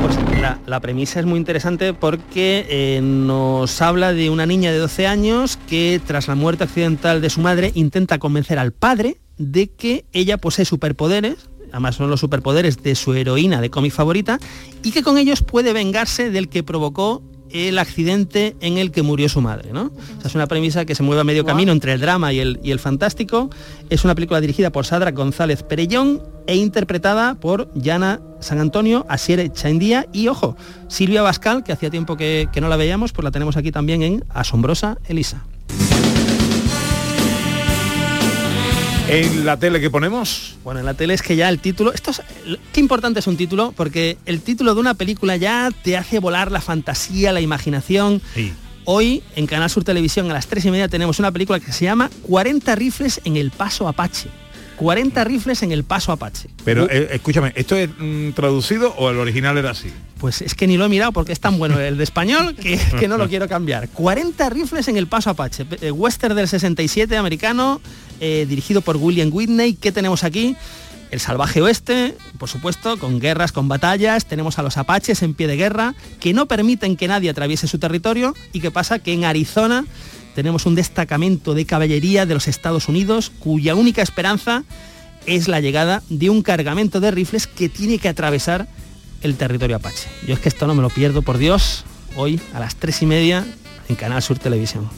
Pues la premisa es muy interesante porque eh, nos habla de una niña de 12 años que tras la muerte accidental de su madre intenta convencer al padre de que ella posee superpoderes, además son los superpoderes de su heroína de cómic favorita, y que con ellos puede vengarse del que provocó el accidente en el que murió su madre. ¿no? O sea, es una premisa que se mueve a medio camino entre el drama y el, y el fantástico. Es una película dirigida por Sadra González Perellón e interpretada por Yana San Antonio, Asiere Chaindía y, ojo, Silvia Bascal, que hacía tiempo que, que no la veíamos, pues la tenemos aquí también en Asombrosa Elisa. ¿En la tele que ponemos? Bueno, en la tele es que ya el título, esto es, qué importante es un título, porque el título de una película ya te hace volar la fantasía, la imaginación. Hoy en Canal Sur Televisión a las 3 y media tenemos una película que se llama 40 rifles en el Paso Apache. 40 rifles en el Paso Apache. Pero eh, escúchame, ¿esto es mm, traducido o el original era así? Pues es que ni lo he mirado porque es tan bueno el de español que, que no lo quiero cambiar. 40 rifles en el Paso Apache. Eh, Western del 67 americano, eh, dirigido por William Whitney. ¿Qué tenemos aquí? El salvaje oeste, por supuesto, con guerras, con batallas. Tenemos a los apaches en pie de guerra que no permiten que nadie atraviese su territorio. ¿Y qué pasa? Que en Arizona tenemos un destacamento de caballería de los Estados Unidos cuya única esperanza es la llegada de un cargamento de rifles que tiene que atravesar el territorio apache. Yo es que esto no me lo pierdo, por Dios, hoy a las tres y media en Canal Sur Televisión.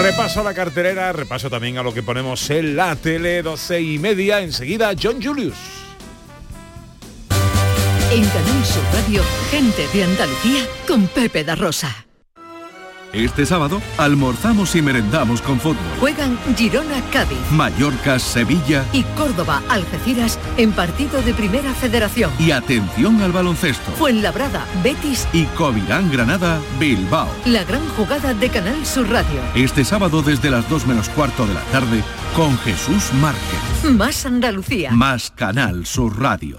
Repaso a la carterera, repaso también a lo que ponemos en la tele, 12 y media. Enseguida, John Julius. En Canal Sur Radio, gente de Andalucía con Pepe da Rosa. Este sábado almorzamos y merendamos con fútbol. Juegan Girona Cádiz Mallorca, Sevilla y Córdoba Algeciras en partido de Primera Federación. y atención al baloncesto. Fuenlabrada, Betis, Y Covirán Granada, Bilbao. la gran jugada de Canal Sur Radio. Este sábado desde las 2 menos cuarto de la tarde con Jesús Márquez. Más Andalucía. Más Canal Sur Radio.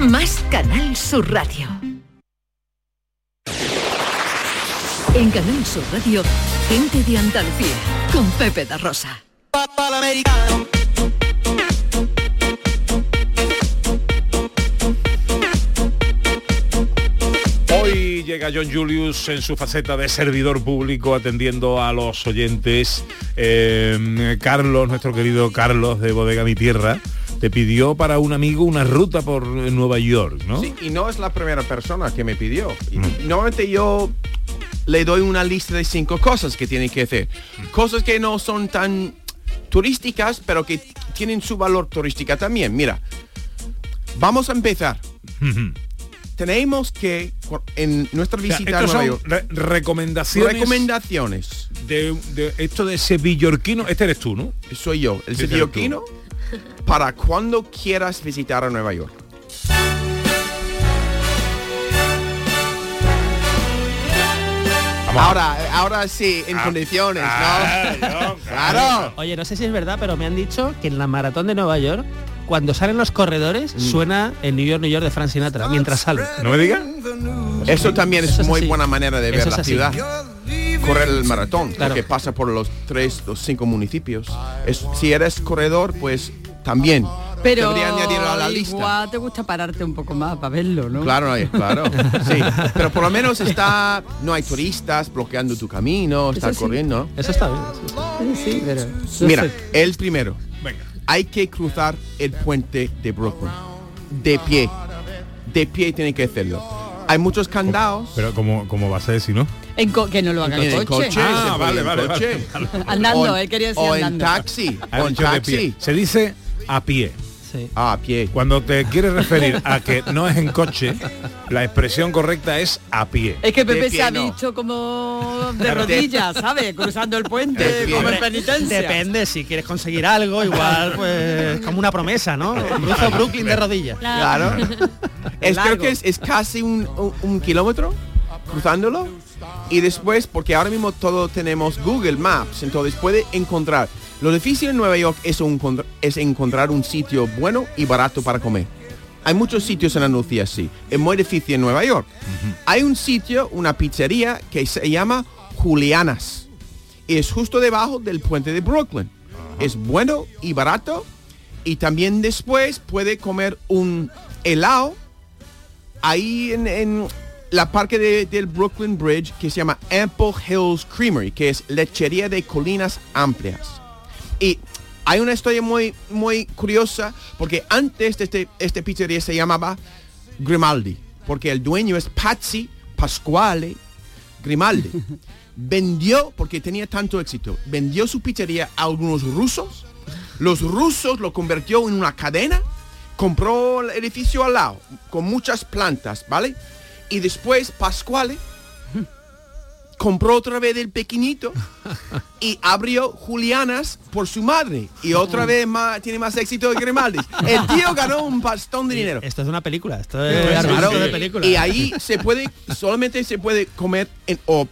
más Canal Sur Radio. En Canal Sur Radio, gente de Andalucía, con Pepe da Rosa. Hoy llega John Julius en su faceta de servidor público atendiendo a los oyentes. Eh, Carlos, nuestro querido Carlos de Bodega Mi Tierra, te pidió para un amigo una ruta por Nueva York, ¿no? Sí, y no es la primera persona que me pidió. Y Normalmente yo le doy una lista de cinco cosas que tiene que hacer. Cosas que no son tan turísticas, pero que tienen su valor turística también. Mira, vamos a empezar. *laughs* Tenemos que, en nuestra O sea, visita a Nueva son York, re- recomendaciones. recomendaciones. De, de esto de sevillorquino. Este eres tú, ¿no? Soy yo, el eres sevillorquino, para cuando quieras visitar a Nueva York. Ahora, ahora sí, en condiciones, ¿no? *laughs* claro. Oye, no sé si es verdad, pero me han dicho que en la maratón de Nueva York, cuando salen los corredores, suena el New York, New York de Frank Sinatra, mientras sale. ¿No me digas? Eso también es Eso es muy así. buena manera de ver Eso la así. ciudad. Correr el maratón, Claro. que pasa por los tres, los cinco municipios. Es- si eres corredor, pues también. Pero debería añadirlo a la lista. igual te gusta pararte un poco más para verlo, ¿no? Claro, no, claro. *laughs* Sí, pero por lo menos está, no hay turistas bloqueando tu camino, está sí. corriendo. Eso está bien. Sí, sí, pero... Mira, el primero. Hay que cruzar el puente de Brooklyn. De pie. De pie tiene que hacerlo. Hay muchos candados. Pero como, como vas a decir, ¿no? En co- que no lo haga En coche. coche, Ah, vale, vale, coche. vale, Andando, O en- él quería decir O en taxi. O en dicho de pie. taxi. Se dice a pie. Sí. Ah, a pie. Cuando te quieres referir a que no es en coche, la expresión correcta es a pie. Es que Pepe se ha no. visto como de rodillas, ¿sabes? Cruzando el puente, como en penitencia. Depende, si quieres conseguir algo, igual pues como una promesa, ¿no? Cruzo Brooklyn de rodillas. Claro. es, creo que es, es casi un, un- un kilómetro cruzándolo. Y después, porque ahora mismo todos tenemos Google Maps, entonces puede encontrar. Lo difícil en Nueva York es, un- es encontrar un sitio bueno y barato para comer. Hay muchos sitios en Andalucía así. Es muy difícil en Nueva York. Hay un sitio, una pizzería que se llama Julianas. Y es justo debajo del puente de Brooklyn. Es bueno y barato. Y también después puede comer un helado ahí en, en la parque de- del Brooklyn Bridge que se llama Ample Hills Creamery, que es lechería de colinas amplias. Y hay una historia muy, muy curiosa, porque antes de este, este pizzería se llamaba Grimaldi, porque el dueño es Patsy Pasquale Grimaldi. *laughs* vendió, porque tenía tanto éxito, vendió su pizzería a algunos rusos. Los rusos lo convirtió en una cadena, compró el edificio al lado, con muchas plantas, ¿vale? Y después Pasquale compró otra vez el pequeñito y abrió Julianas por su madre. Y otra vez más, tiene más éxito que Grimaldi. El tío ganó un bastón de dinero. Esto es una película, esto es de película. Y ahí se puede, solamente se puede comer en- o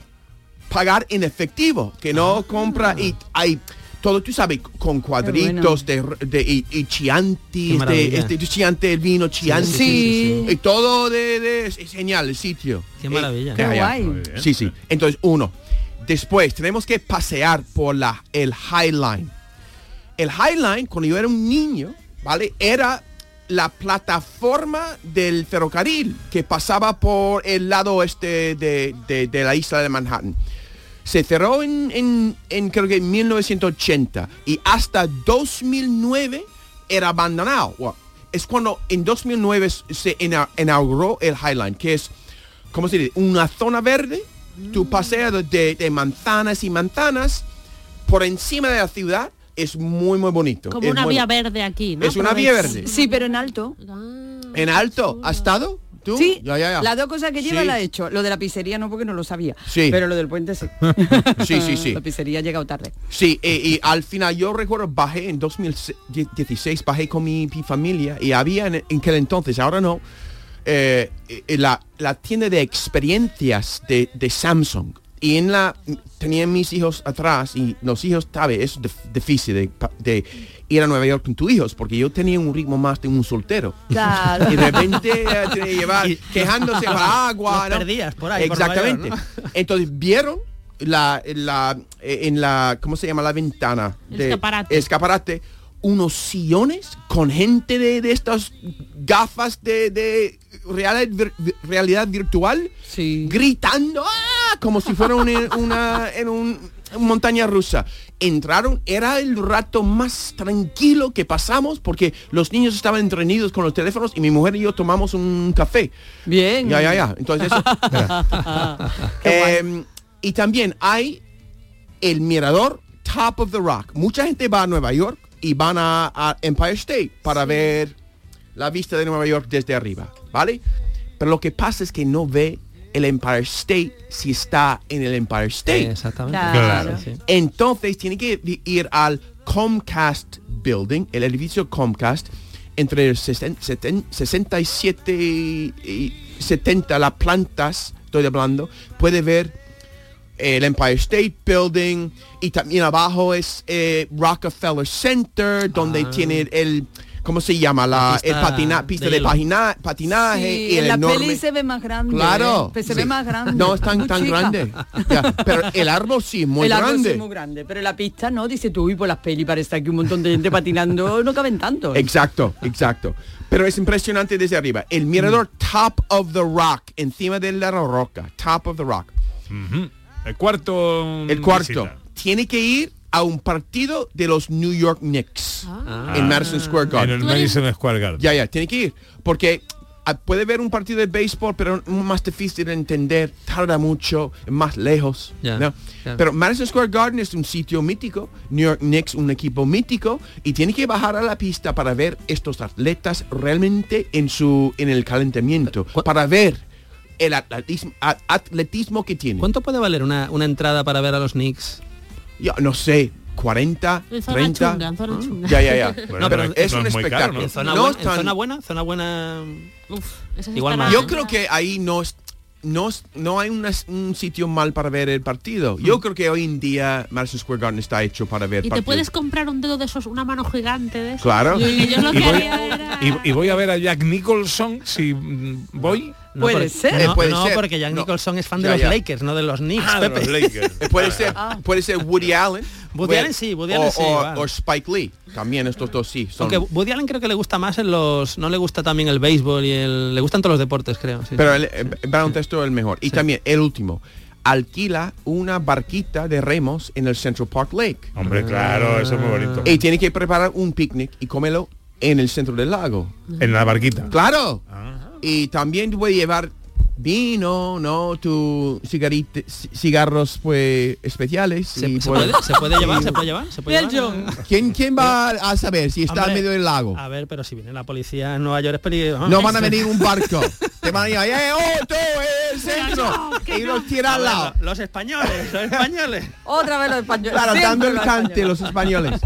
pagar en efectivo, que no compra y hay todo, tú sabes, con cuadritos de, de- y, y Qué chiantis, maravilla. de este chiante, el vino chianti, sí, sí, sí. y todo de, de- es genial el sitio. Qué maravilla. Ya, Qué guay. Sí, sí. Entonces, uno. Después, tenemos que pasear por la, el High Line. El High Line, cuando yo era un niño, ¿vale? Era la plataforma del ferrocarril que pasaba por el lado oeste de, de- de la isla de Manhattan. Se cerró en, en- en, creo que en 1980 y hasta 2009 era abandonado. Bueno, es cuando en 2009 se ina- inauguró el High Line, que es, ¿cómo se dice? Una zona verde. Tú paseas de, de manzanas y manzanas por encima de la ciudad. Es muy, muy bonito. Como Es una muy vía verde aquí, ¿no? Es una vía verde. Sí, pero en alto. En alto. ¿Has estado? ¿Tú? Sí, Ya, ya, ya. las dos cosas que lleva Sí. la he hecho. Lo de la pizzería no porque no lo sabía. Sí. Pero lo del puente sí. *laughs* Sí, sí, sí. *laughs* La pizzería ha llegado tarde. Sí, y, y al final yo recuerdo bajé en 2016, bajé con mi, mi familia y había en, en aquel entonces, ahora no, eh, eh, la, la tienda de experiencias de, de Samsung. Y en la tenían mis hijos atrás y los hijos, sabes, es dif- difícil de ir a Nueva York con tus hijos porque yo tenía un ritmo más de un soltero. Claro. Y de repente eh, tenía que llevar *laughs* Y- quejándose para agua. Los ¿no? perdías por ahí, por Exactamente. York, *laughs* Entonces vieron la, la, eh, en la, ¿cómo se llama? La ventana. de- Escaparate. escaparate, unos sillones con gente de, de estas gafas de, de realidad, vir- realidad virtual gritando ¡ah! como si fuera una, una- en un, montaña rusa. Entraron, era el rato más tranquilo que pasamos porque los niños estaban entretenidos con los teléfonos y mi mujer y yo tomamos un café. Bien. Ya, ya, ya. Entonces *laughs* eso. Em, y también hay el mirador Top of the Rock. Mucha gente va a Nueva York y van a, a Empire State para ver la vista de Nueva York desde arriba, ¿vale? Pero lo que pasa es que no ve el Empire State si está en el Empire State. Exactamente. Claro. Entonces tiene que ir al Comcast Building, el edificio Comcast, entre el sesen- seten- 67 y y 70 las plantas, estoy hablando, puede ver el Empire State Building y también abajo es eh, Rockefeller Center, donde Ah. tiene el, ¿cómo se llama? La pista el patina, pista de de, hielo. pagina- patinaje Sí, y el en la enorme. peli se ve más grande. Claro. ¿eh? Pues se Sí. ve más grande. No es tan, Muy *laughs* tan chica. grande. Ya, Pero el árbol sí es muy el árbol sí grande. es muy grande, pero la pista no, dice tú, y por las pelis parece aquí un montón de gente patinando, *laughs* no caben tanto. Exacto, exacto. Pero es impresionante desde arriba. El mirador top of the rock, encima de la roca, top of the rock. El cuarto. El cuarto. visita. Tiene que ir a un partido de los New York Knicks en Madison Square Garden. En el Madison Square Garden. Ya, ya, tiene que ir. Porque ah, puede ver un partido de béisbol, pero es más difícil de entender, tarda mucho, es más lejos. Claro. Pero Madison Square Garden es un sitio mítico, New York Knicks un equipo mítico, y tiene que bajar a la pista para ver estos atletas realmente en su en el calentamiento, para ver el atletismo, atletismo que tienen. ¿Cuánto puede valer una, una entrada para ver a los Knicks? Yo no sé, 40, En zona 30. chunga, en zona chunga. Ya, ya, ya. *laughs* Bueno, no, pero es no un es muy caro, espectáculo. ¿no? ¿En zona, No buena, tan- zona buena? ¿Zona buena? Uf, Igual más. Yo creo que ahí no es no, es- no hay una- un sitio mal para ver el partido. Yo creo que hoy en día Madison Square Garden está hecho para ver Y te puedes comprar un dedo de esos, una mano gigante de esos. Claro. Y yo lo Y que voy, haría era... y- y voy a ver a Jack Nicholson si mm, voy. No, Puede porque- ser. No, Eh, puede no, ser. porque Jack No. Nicholson es fan Ya, de los ya. Lakers, no de los Knicks, Ah, de Pepe. los Lakers. Eh, *laughs* Puede ser, puede ser Woody Allen. Woody puede- Allen sí, Woody o, Allen sí, o- vale. o Spike Lee. También estos dos sí. Son, Aunque Woody Allen creo que le gusta más en los... No le gusta también el béisbol y el... Le gustan todos los deportes, creo. sí. pero el, el baloncesto es el mejor. Y también el último. Alquila una barquita de remos en el Central Park Lake. Hombre, claro, eso es muy bonito. Y tiene que preparar un picnic y comerlo en el centro del lago. En la barquita. Claro. Y también te puede llevar vino, ¿no? Tu cigarrite- ci- cigarros pues especiales. ¿Se, y se pues- puede, ¿Se puede llevar? ¿Se puede llevar? ¿Se puede llevar? ¿Quién, ¿Quién va a saber si está Hombre, en medio del lago? A ver, pero si viene la policía en Nueva York es peligroso. No van a venir un barco. *laughs* Te van a ir, ¡eh, tú, eh, el centro! y los tira al lado. Los españoles, los españoles. Otra vez los españoles. Claro, siempre dando el los cante españoles. los españoles.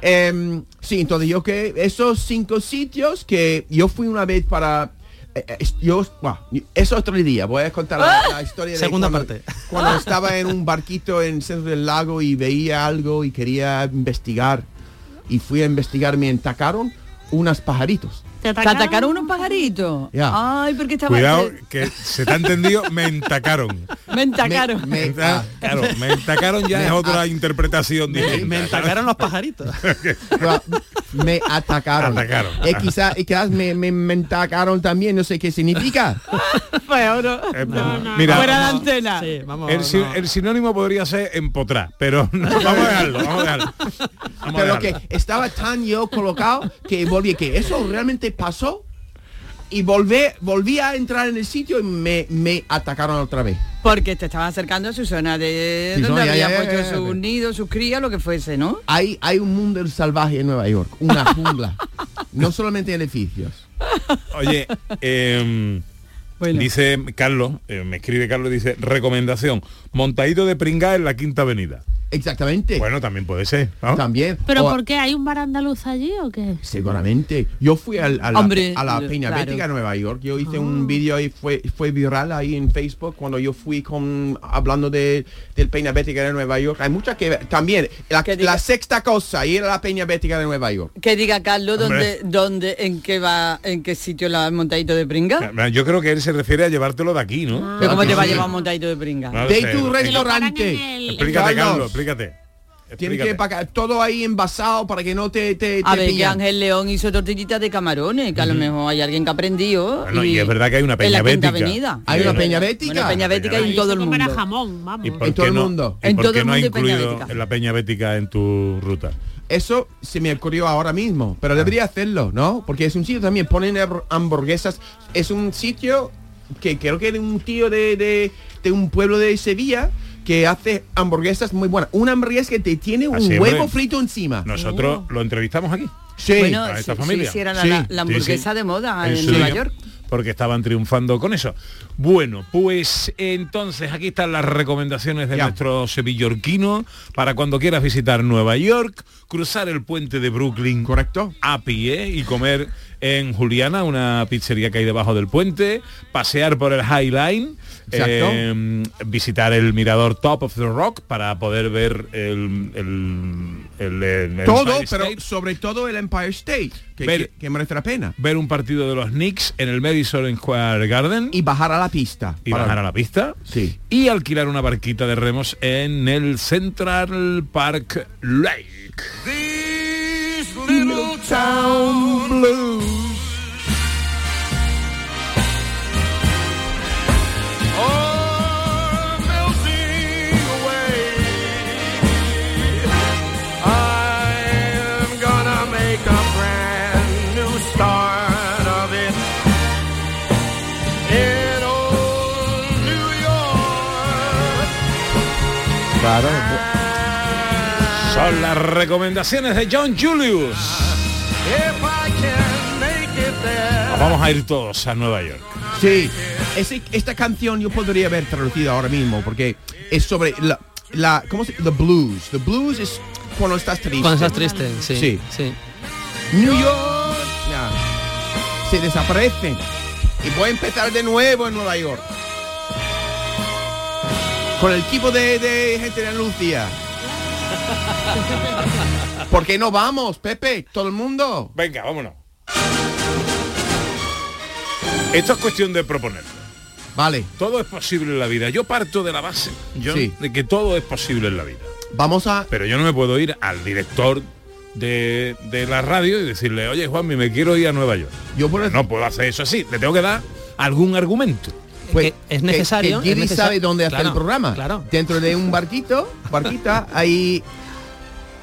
*laughs* Em, sí, entonces yo que esos cinco sitios que yo fui una vez para... eh, eh, yo, bueno, eso otro día, voy a contar la, la *laughs* historia de Segunda cuando, parte. cuando *laughs* estaba en un barquito en el centro del lago y veía algo y quería investigar y fui a investigar, me atacaron unos pajaritos. ¿Te ¿Te atacaron? atacaron unos pajaritos? Ya. Ay, porque estaba... Cuidado, que se te ha entendido, *laughs* me entacaron. Me entacaron. Me- me- Ah, Claro, me entacaron ya Me- es otra ah, interpretación distinta. Me atacaron los pajaritos. *laughs* Me atacaron. Atacaron. Y quizás y quizás me, me, me atacaron también, no sé qué significa. *laughs* Fue oro. Eh, no. Mira, Fuera de antena. Sí, vamos. el, no. el sinónimo podría ser empotrar, pero no, vamos a dejarlo, vamos a dejarlo. Vamos a Pero que dejarlo. estaba tan yo colocado que volví, que eso realmente pasó. Y volví, volví a entrar en el sitio y me, me atacaron otra vez. Porque te estaba acercando a su zona de Sí, donde había puesto ya. sus nidos, sus crías, lo que fuese, ¿no? Hay, hay un mundo salvaje en Nueva York, una *laughs* jungla. no solamente edificios. Oye, em, Bueno. dice Carlos, eh, me escribe Carlos, dice, recomendación, montadito de pringá en la Quinta Avenida. Exactamente. Bueno, también puede ser, ¿no? También. ¿Pero O- por qué? ¿Hay un bar andaluz allí o qué? Seguramente. Yo fui al- a, la, Hombre, a la Peña claro. Bética de Nueva York. Yo hice un vídeo y fue, fue viral ahí en Facebook cuando yo fui con hablando de, del Peña Bética de Nueva York. Hay muchas que. También, la, Que diga- la sexta cosa, ir a la Peña Bética de Nueva York. Que diga Carlos dónde, dónde, en qué va, en qué sitio la montadito de pringa. Yo creo que él se refiere a llevártelo de aquí, ¿no? Pero cómo que te va a llevar un montadito de pringa. No sé. tu restaurante. Explícate, Carlos. Carlos, explícate. Tiene que pagar todo ahí envasado para que no te, te, A te ver, que. Ángel León hizo tortillitas de camarones, que a lo mejor hay alguien que ha aprendido. Bueno, y es verdad que hay una Peña Bética. Avenida. Hay una Peña Bética. Bueno, Peña Bética y en todo el mundo. jamón, vamos. ¿Y En todo el no- mundo. ¿Y En todo el no ha mundo hay Peña incluido la Peña Bética en tu ruta? Eso se me ocurrió ahora mismo, pero debería hacerlo, ¿no? Porque es un sitio también, ponen hamb- hamburguesas. Es un sitio que creo que es de un tío de, de, de un pueblo de Sevilla que hace hamburguesas muy buenas. Una hamburguesa que te tiene un Así, huevo hombre. frito encima. Nosotros lo entrevistamos aquí. Sí. Bueno, a esta sí, familia. sí, sí, era la, Sí. la- la Sí, hamburguesa sí. de moda En Nueva día. York. porque estaban triunfando con eso. Bueno, pues entonces aquí están las recomendaciones de nuestro sevillorquino para cuando quieras visitar Nueva York, cruzar el puente de Brooklyn correcto a pie y comer en Juliana, una pizzería que hay debajo del puente, pasear por el High Line. Eh, visitar el mirador Top of the Rock para poder ver el, el- el- el- el Todo, pero sobre todo el Empire State, que, Ver- que- que merece la pena. ver un partido de los Knicks en el Madison Square Garden y bajar a la pista. y Para- bajar a la pista Sí. y alquilar una barquita de remos en el Central Park Lake. Little town blues. Claro. Son las recomendaciones de John Julius. If I can make it there. Nos vamos a ir todos a Nueva York. Sí, ese- esta canción yo podría haber traducido ahora mismo porque es sobre la, la ¿cómo se The blues. The blues es cuando estás triste. Cuando estás triste, sí. Sí. sí. New York ya, se desaparecen y voy a empezar de nuevo en Nueva York. Con el equipo de, de gente de Andalucía. ¿Por qué no vamos, Pepe? Todo el mundo. Venga, vámonos. Esto es cuestión de proponer. Vale. Todo es posible en la vida. Yo parto de la base, John, Sí. de que todo es posible en la vida. Vamos a... Pero yo no me puedo ir al director de, de la radio y decirle, oye Juanmi, me quiero ir a Nueva York. Yo por No puedo hacer eso así. Le tengo que dar algún argumento. Pues, es que- necesario, Que, Giri sabe dónde hacer Claro, el programa. claro. Dentro de un barquito, barquita, ahí,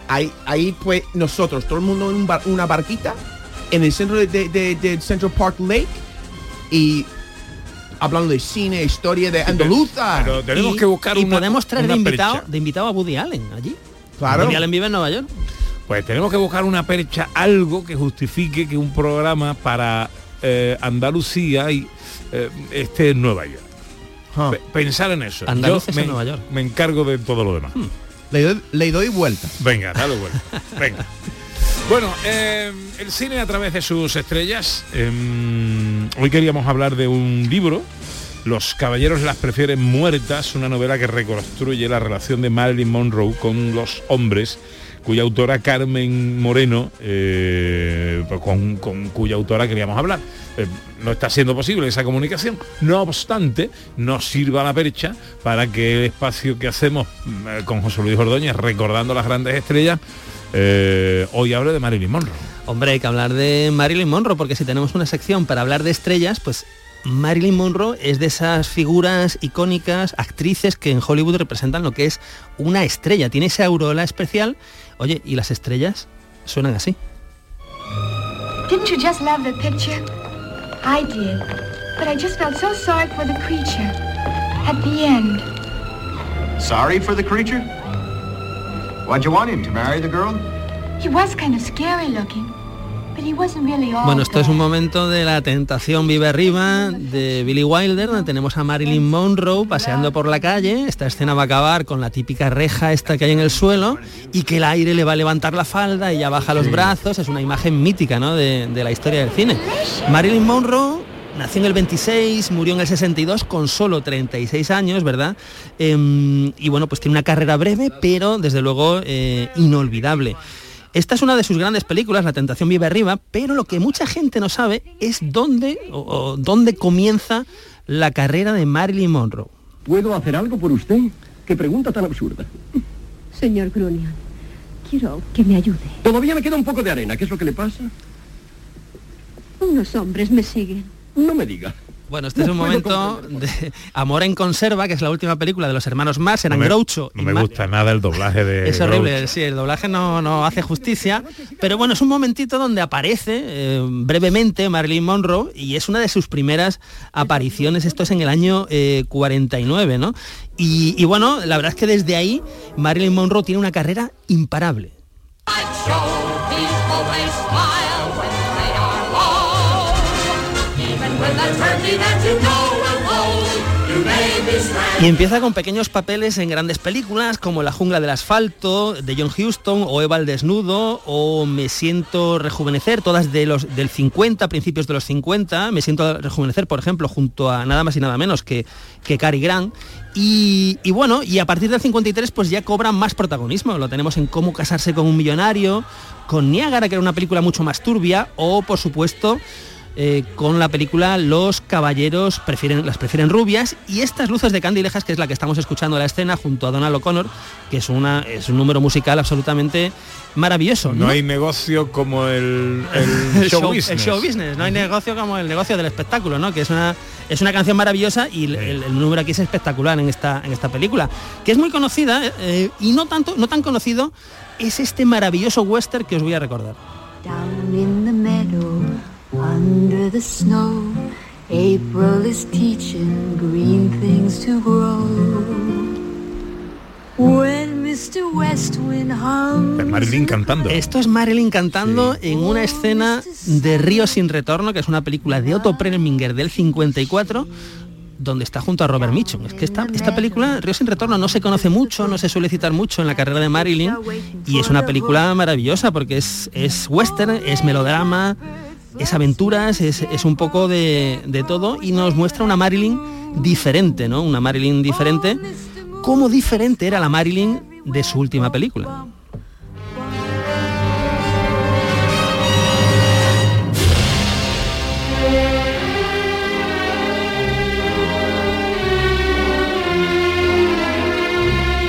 ahí, ahí pues nosotros, todo el mundo en un bar- una barquita, en el centro de, de- de- de Central Park Lake y hablando de cine, historia de andaluza. Pero tenemos Y- que buscar y una- podemos traer de una invitado, percha. de invitado a Woody Allen allí. Claro. Woody Allen vive en Nueva York. Pues tenemos que buscar una percha, algo que justifique que un programa para eh, Andalucía y eh, esté en Nueva York. Ah. Pe- Pensar en eso. Yo en me, Nueva York. me encargo de todo lo demás. Le doy, le doy vuelta. Venga, dale vuelta. *laughs* Venga. Bueno, eh, el cine a través de sus estrellas. eh, hoy queríamos hablar de un libro, Los caballeros las prefieren muertas, una novela que reconstruye la relación de Marilyn Monroe con los hombres, cuya autora Carmen Moreno, eh, pues con, cuya autora queríamos hablar. Eh, no está siendo posible esa comunicación. No obstante, nos sirva la percha para que el espacio que hacemos mm, con José Luis Ordóñez, recordando las grandes estrellas, eh, hoy hable de Marilyn Monroe. Hombre, hay que hablar de Marilyn Monroe, porque si tenemos una sección para hablar de estrellas, pues Marilyn Monroe es de esas figuras icónicas, actrices que en Hollywood representan lo que es una estrella. Tiene esa aureola especial. Oye, ¿y las estrellas? Suenan así. Didn't you just love the picture? I did. But I just felt so sorry for the creature. At the end. Sorry for the creature? Why'd you want him to marry the girl? He was kind of scary looking. Bueno, esto es un momento de la tentación vive arriba de Billy Wilder, donde tenemos a Marilyn Monroe paseando por la calle. Esta escena va a acabar con la típica reja esta que hay en el suelo y que el aire le va a levantar la falda y ella baja los brazos. Es una imagen mítica ¿no? de, de la historia del cine. Marilyn Monroe nació en el 26, murió en el 62 con solo 36 años, ¿verdad? Em, y bueno, pues tiene una carrera breve, pero desde luego eh, inolvidable. Esta es una de sus grandes películas, La tentación vive arriba, pero lo que mucha gente no sabe es dónde, o- o dónde comienza la carrera de Marilyn Monroe. ¿Puedo hacer algo por usted? ¿Qué pregunta tan absurda? Señor Grunion, quiero que me ayude. Todavía me queda un poco de arena. ¿Qué es lo que le pasa? Unos hombres me siguen. No me diga. Bueno, este es un No momento de Amor en conserva, que es la última película de los hermanos Marx, eran no me, Groucho no y me gusta nada el doblaje de Es horrible, Groucho. sí, el doblaje no, no hace justicia, pero bueno, es un momentito donde aparece eh, brevemente Marilyn Monroe y es una de sus primeras apariciones, esto es en el año eh, 49, ¿no? Y, y bueno, la verdad es que desde ahí Marilyn Monroe tiene una carrera imparable. Y empieza con pequeños papeles en grandes películas como La jungla del asfalto de John Huston o Eva el desnudo o Me siento rejuvenecer, todas de los del 50, principios de los 50. Me siento rejuvenecer, por ejemplo, junto a nada más y nada menos que, que Cary Grant. Y, y bueno, y a partir del 53 pues ya cobran más protagonismo. Lo tenemos en Cómo casarse con un millonario, con Niágara, que era una película mucho más turbia, o por supuesto eh, con la película Los Caballeros prefieren, las prefieren rubias y estas luces de Candilejas, que es la que estamos escuchando en la escena junto a Donald O'Connor, que es, una, es un número musical absolutamente maravilloso. No, hay negocio como el, el *laughs* El show, show, business. el show business, no hay negocio como el negocio del espectáculo, ¿no? Que es una, es una canción maravillosa y el, el- el número aquí es espectacular en esta, en esta película, que es muy conocida eh, y no tanto, no tan conocido, es este maravilloso western que os voy a recordar. Down in the meadow, under the snow, April is teaching green things to grow. When Mr. West Wind hums Es Marilyn cantando. Esto es Marilyn cantando en una escena de Río sin retorno, que es una película de Otto Preminger del 54, donde está junto a Robert Mitchum. Es que esta, esta película, Río sin retorno, no se conoce mucho, no se suele citar mucho en la carrera de Marilyn, y es una película maravillosa porque es, es western, es melodrama, es aventuras, es, es un poco de, de todo, y nos muestra una Marilyn diferente, ¿no? Una Marilyn diferente, como diferente era la Marilyn de su última película.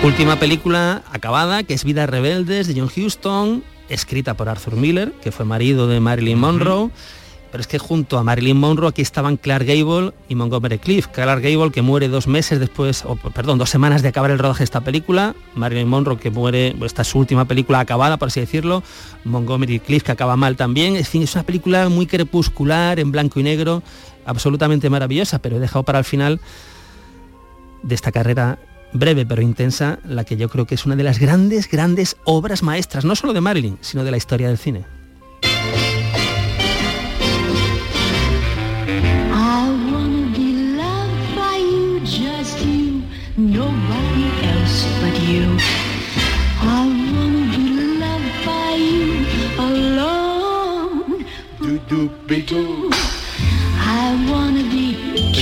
Última película acabada, que es Vidas Rebeldes, de John Huston, escrita por Arthur Miller, que fue marido de Marilyn Monroe. Pero es que junto a Marilyn Monroe aquí estaban Clark Gable y Montgomery Cliff. Clark Gable que muere dos meses después, o perdón, dos semanas de acabar el rodaje de esta película. Marilyn Monroe que muere, esta es su última película acabada, por así decirlo. Montgomery Cliff que acaba mal también. En fin, es una película muy crepuscular, en blanco y negro, absolutamente maravillosa, pero he dejado para el final de esta carrera breve pero intensa, la que yo creo que es una de las grandes, grandes obras maestras, no solo de Marilyn, sino de la historia del cine. I wanna be loved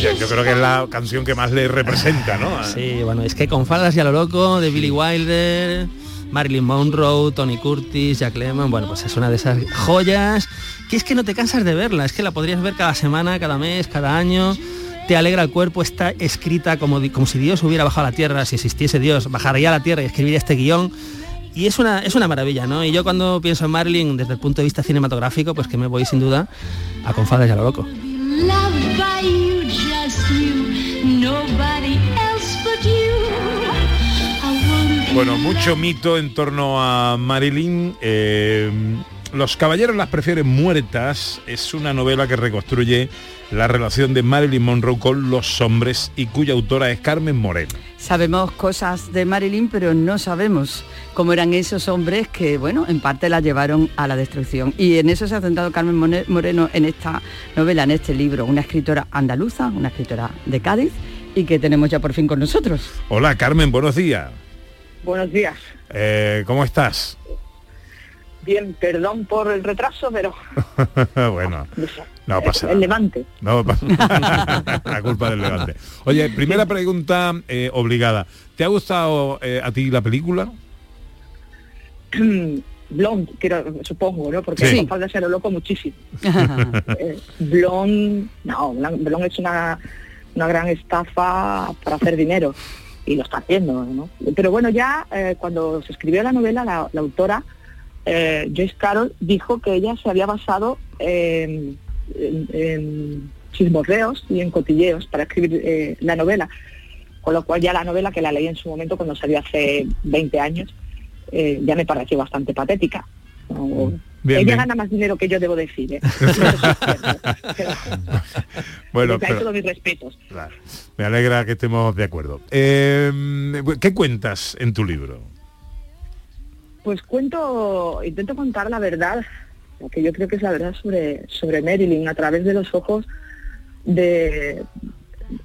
Yo creo que es la canción que más le representa, ¿no? *laughs* Sí, bueno, es que con Faldas y a lo loco, de Billy Wilder, Marilyn Monroe, Tony Curtis, Jack Lemmon, bueno, pues es una de esas joyas que es que no te cansas de verla, es que la podrías ver cada semana, cada mes, cada año. Te alegra el cuerpo, está escrita como, como si Dios hubiera bajado a la tierra, si existiese Dios, bajaría a la tierra y escribiría este guion. Y es una, es una maravilla, ¿no? Y yo cuando pienso en Marilyn desde el punto de vista cinematográfico, pues que me voy sin duda a Con Faldas y a lo loco. Bueno, mucho mito en torno a Marilyn. eh, Los caballeros las prefieren muertas. Es una novela que reconstruye la relación de Marilyn Monroe con los hombres y cuya autora es Carmen Moreno. Sabemos cosas de Marilyn, pero no sabemos cómo eran esos hombres que, bueno, en parte la llevaron a la destrucción. Y en eso se ha centrado Carmen Moreno en esta novela, en este libro, una escritora andaluza, una escritora de Cádiz, y que tenemos ya por fin con nosotros. Hola Carmen, buenos días. Buenos días. Eh, ¿Cómo estás? Bien, perdón por el retraso, pero *laughs* bueno, no pasa el nada. levante. No pasa *laughs* La culpa del levante. Oye, primera pregunta eh, obligada. ¿Te ha gustado eh, a ti la película? *clears throat* Blonde, quiero, supongo, ¿no? Porque Sí. con falda se lo loco muchísimo. *laughs* Eh, Blonde, no, Blonde es una, una gran estafa para hacer dinero y lo está haciendo, ¿no? Pero bueno, ya eh, cuando se escribió la novela, la, la autora eh, Joyce Carol dijo que ella se había basado en, en- en chismorreos y en cotilleos para escribir eh, la novela, con lo cual ya la novela que la leí en su momento cuando salió hace 20 años eh, ya me pareció bastante patética. No, Bien, ella bien. gana más dinero que yo, debo decir. ¿eh? *laughs* Bueno, pero- todos mis respetos. Claro. Me alegra que estemos de acuerdo. ¿Qué cuentas en tu libro? Pues cuento, intento contar la verdad, que yo creo que es la verdad sobre, sobre Marilyn a través de los ojos de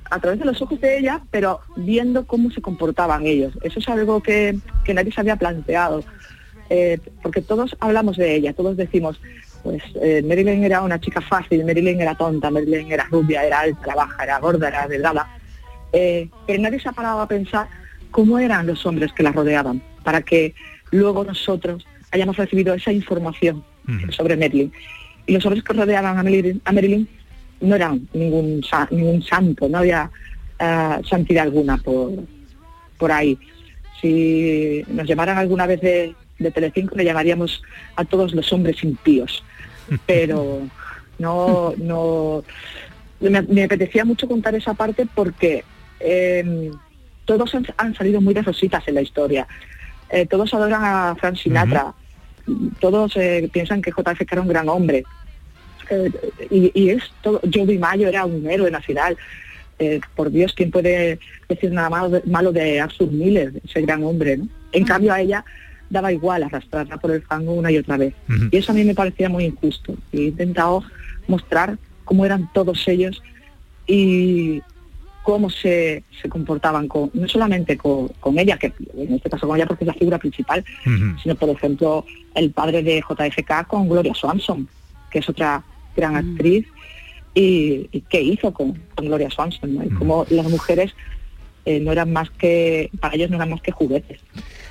a través de los ojos de ella, pero viendo cómo se comportaban ellos. Eso es algo que, que nadie se había planteado, eh, porque todos hablamos de ella, todos decimos, pues eh, Marilyn era una chica fácil, Marilyn era tonta, Marilyn era rubia, era alta, era baja, era gorda, era delgada, eh, pero nadie se ha parado a pensar cómo eran los hombres que la rodeaban, para que luego nosotros hayamos recibido esa información sobre Marilyn. Y los hombres que rodeaban a Marilyn, a Marilyn no eran ningún, ningún santo, no había eh, santidad alguna por, por ahí. Si nos llamaran alguna vez de, de Telecinco, le llamaríamos a todos los hombres impíos. *laughs* Pero no, no, me, me apetecía mucho contar esa parte porque eh, todos han, han salido muy de rositas en la historia. Eh, todos adoran a Frank Sinatra. Todos eh, piensan que JFK era un gran hombre. Eh, y, y es todo, Mayo era un héroe nacional. Eh, por Dios, ¿quién puede decir nada malo de, malo de Arthur Miller, ese gran hombre? ¿no? En cambio a ella daba igual arrastrarla por el fango una y otra vez. Y eso a mí me parecía muy injusto. Y he intentado mostrar cómo eran todos ellos y cómo se, se comportaban con, no solamente con, con ella, que en este caso con ella porque es la figura principal, sino por ejemplo el padre de JFK con Gloria Swanson, que es otra gran actriz, y, y qué hizo con, con Gloria Swanson, ¿no? y cómo las mujeres eh, no eran más que, para ellos no eran más que juguetes.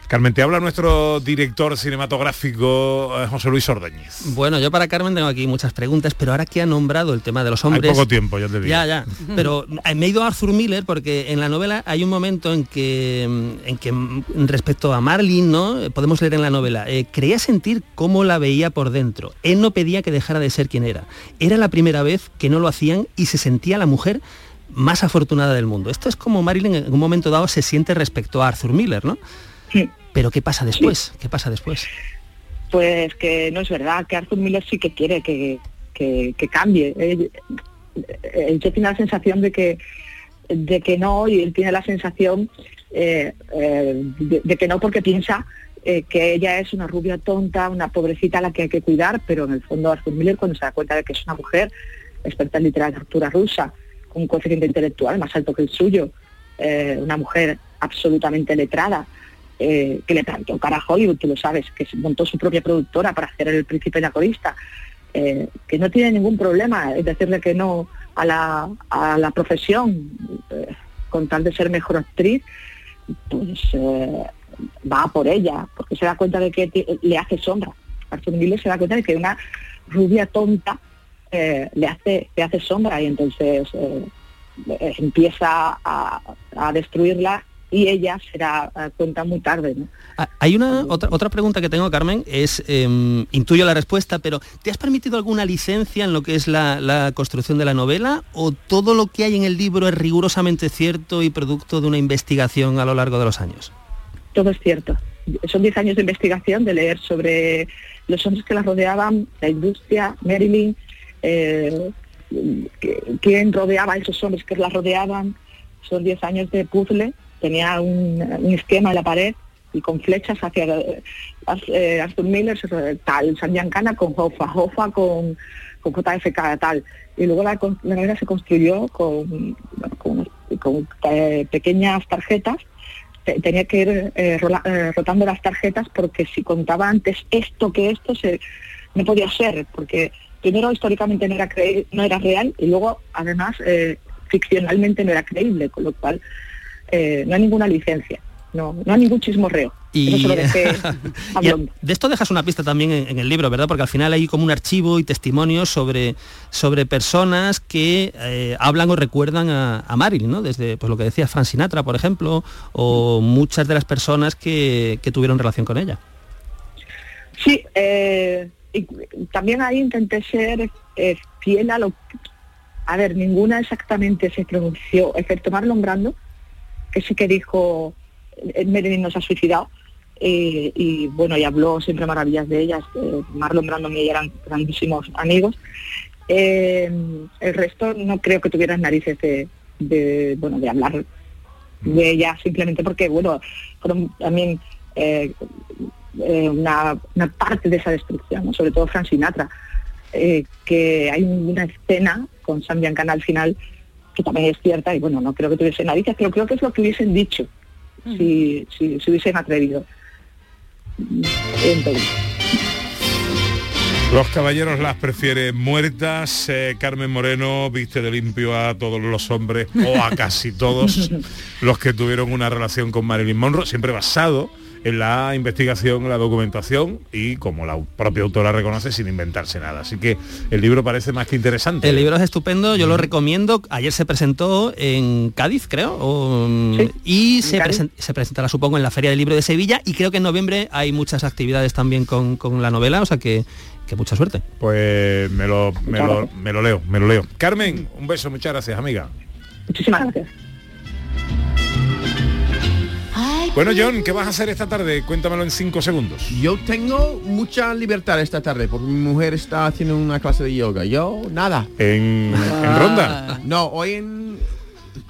Carmen, te habla nuestro director cinematográfico eh, José Luis Ordóñez. Bueno, yo para Carmen tengo aquí muchas preguntas, pero ahora que ha nombrado el tema de los hombres... Hay poco tiempo, ya te digo. Ya, ya. Pero eh, me he ido a Arthur Miller porque en la novela hay un momento en que, mm, en que mm, respecto a Marlene, ¿no? Podemos leer en la novela, eh, creía sentir cómo la veía por dentro. Él no pedía que dejara de ser quien era. Era la primera vez que no lo hacían y se sentía la mujer más afortunada del mundo. Esto es como Marilyn en un momento dado se siente respecto a Arthur Miller, ¿no? Pero ¿qué pasa después? ¿Qué pasa después? Pues que no es verdad, que Arthur Miller sí que quiere que, que- que cambie. Él, él tiene la sensación de que de que no y él tiene la sensación eh, eh, de, de que no porque piensa eh, que ella es una rubia tonta, una pobrecita a la que hay que cuidar, pero en el fondo Arthur Miller cuando se da cuenta de que es una mujer experta en literatura rusa, con un coeficiente intelectual más alto que el suyo, una mujer absolutamente letrada, eh, que le plantó cara a Hollywood, tú lo sabes, que montó su propia productora para hacer El Príncipe y la Corista, eh, que no tiene ningún problema en decirle que no a la, a la profesión, eh, con tal de ser mejor actriz, pues va por ella, porque se da cuenta de que le hace sombra. Arthur Miller se da cuenta de que una rubia tonta le hace le hace sombra y entonces empieza a destruirla y ella se da eh, cuenta muy tarde. ¿no? Ah, Hay una otra, otra pregunta que tengo, Carmen, es, em, intuyo la respuesta, pero ¿te has permitido alguna licencia en lo que es la, la construcción de la novela o todo lo que hay en el libro es rigurosamente cierto y producto de una investigación a lo largo de los años? Todo es cierto. Son 10 años de investigación, de leer sobre los hombres que la rodeaban, la industria, Marilyn, eh, quién rodeaba a esos hombres que la rodeaban. Son 10 años de puzzle. Tenía un, esquema en la pared y con flechas hacia eh, eh, Miller, se- tal, San Giancana con Hoffa, Hoffa con, con JFK, tal. Y luego la, la se construyó con, con, eh, pequeñas tarjetas te- tenía que ir eh, eh, rotando las tarjetas porque si contaba antes esto que esto se, no podía ser, porque primero históricamente no era, creí- no era real y luego además eh, ficcionalmente no era creíble, con lo cual eh, no hay ninguna licencia, no, no hay ningún chismorreo. *laughs* A Y de esto dejas una pista también en, en el libro, ¿verdad? Porque al final hay como un archivo y testimonios sobre, sobre personas que eh, hablan o recuerdan a, a Marilyn, ¿no? Desde pues, lo que decía Frank Sinatra, por ejemplo, o muchas de las personas que, que tuvieron relación con ella. Sí, eh, y también ahí intenté ser eh, fiel a lo... A ver, ninguna exactamente se pronunció, excepto Marlon Brando, que sí que dijo, eh, Marilyn nos ha suicidado, eh, y bueno, y habló siempre maravillas de ellas. eh, Marlon Brando y ella eran grandísimos amigos. Eh, el resto no creo que tuvieran narices de, bueno, de hablar de ella simplemente porque, bueno, fueron también una, parte de esa destrucción, sobre todo Frank Sinatra, que hay una escena con Sam Giancana al final, que también es cierta, y bueno, no creo que tuviesen narices, pero creo que es lo que hubiesen dicho si, si se hubiesen atrevido. Entonces, Los caballeros las prefieren muertas. eh, Carmen Moreno viste de limpio a todos los hombres o a casi todos *laughs* los que tuvieron una relación con Marilyn Monroe, siempre basado en la investigación, en la documentación y como la propia autora reconoce sin inventarse nada. Así que el libro parece más que interesante. El libro es estupendo, yo lo recomiendo. Ayer se presentó en Cádiz, creo, o, y se, Cádiz. presen- se presentará, supongo, en la Feria del Libro de Sevilla. Y creo que en noviembre hay muchas actividades también con, con la novela, o sea que, que mucha suerte. Pues me lo, me, lo, me lo leo, me lo leo. Carmen, un beso, muchas gracias, amiga. muchísimas gracias. Bueno, John, ¿qué vas a hacer esta tarde? Cuéntamelo en cinco segundos. Yo tengo mucha libertad esta tarde porque mi mujer está haciendo una clase de yoga. Yo, nada. ¿En, en Ronda? No, hoy en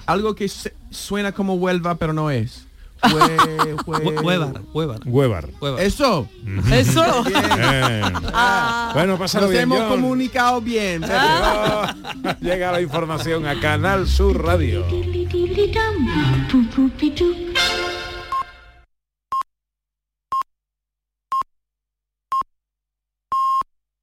algo que suena como Huelva, pero no es. Fue, *laughs* fue... Huevar, Huevar. Huevar. Eso. Eso. Bien. Bueno, pásalo Nos bien, hemos John. comunicado bien. Llegó- *laughs* Llega la información a Canal Sur Radio.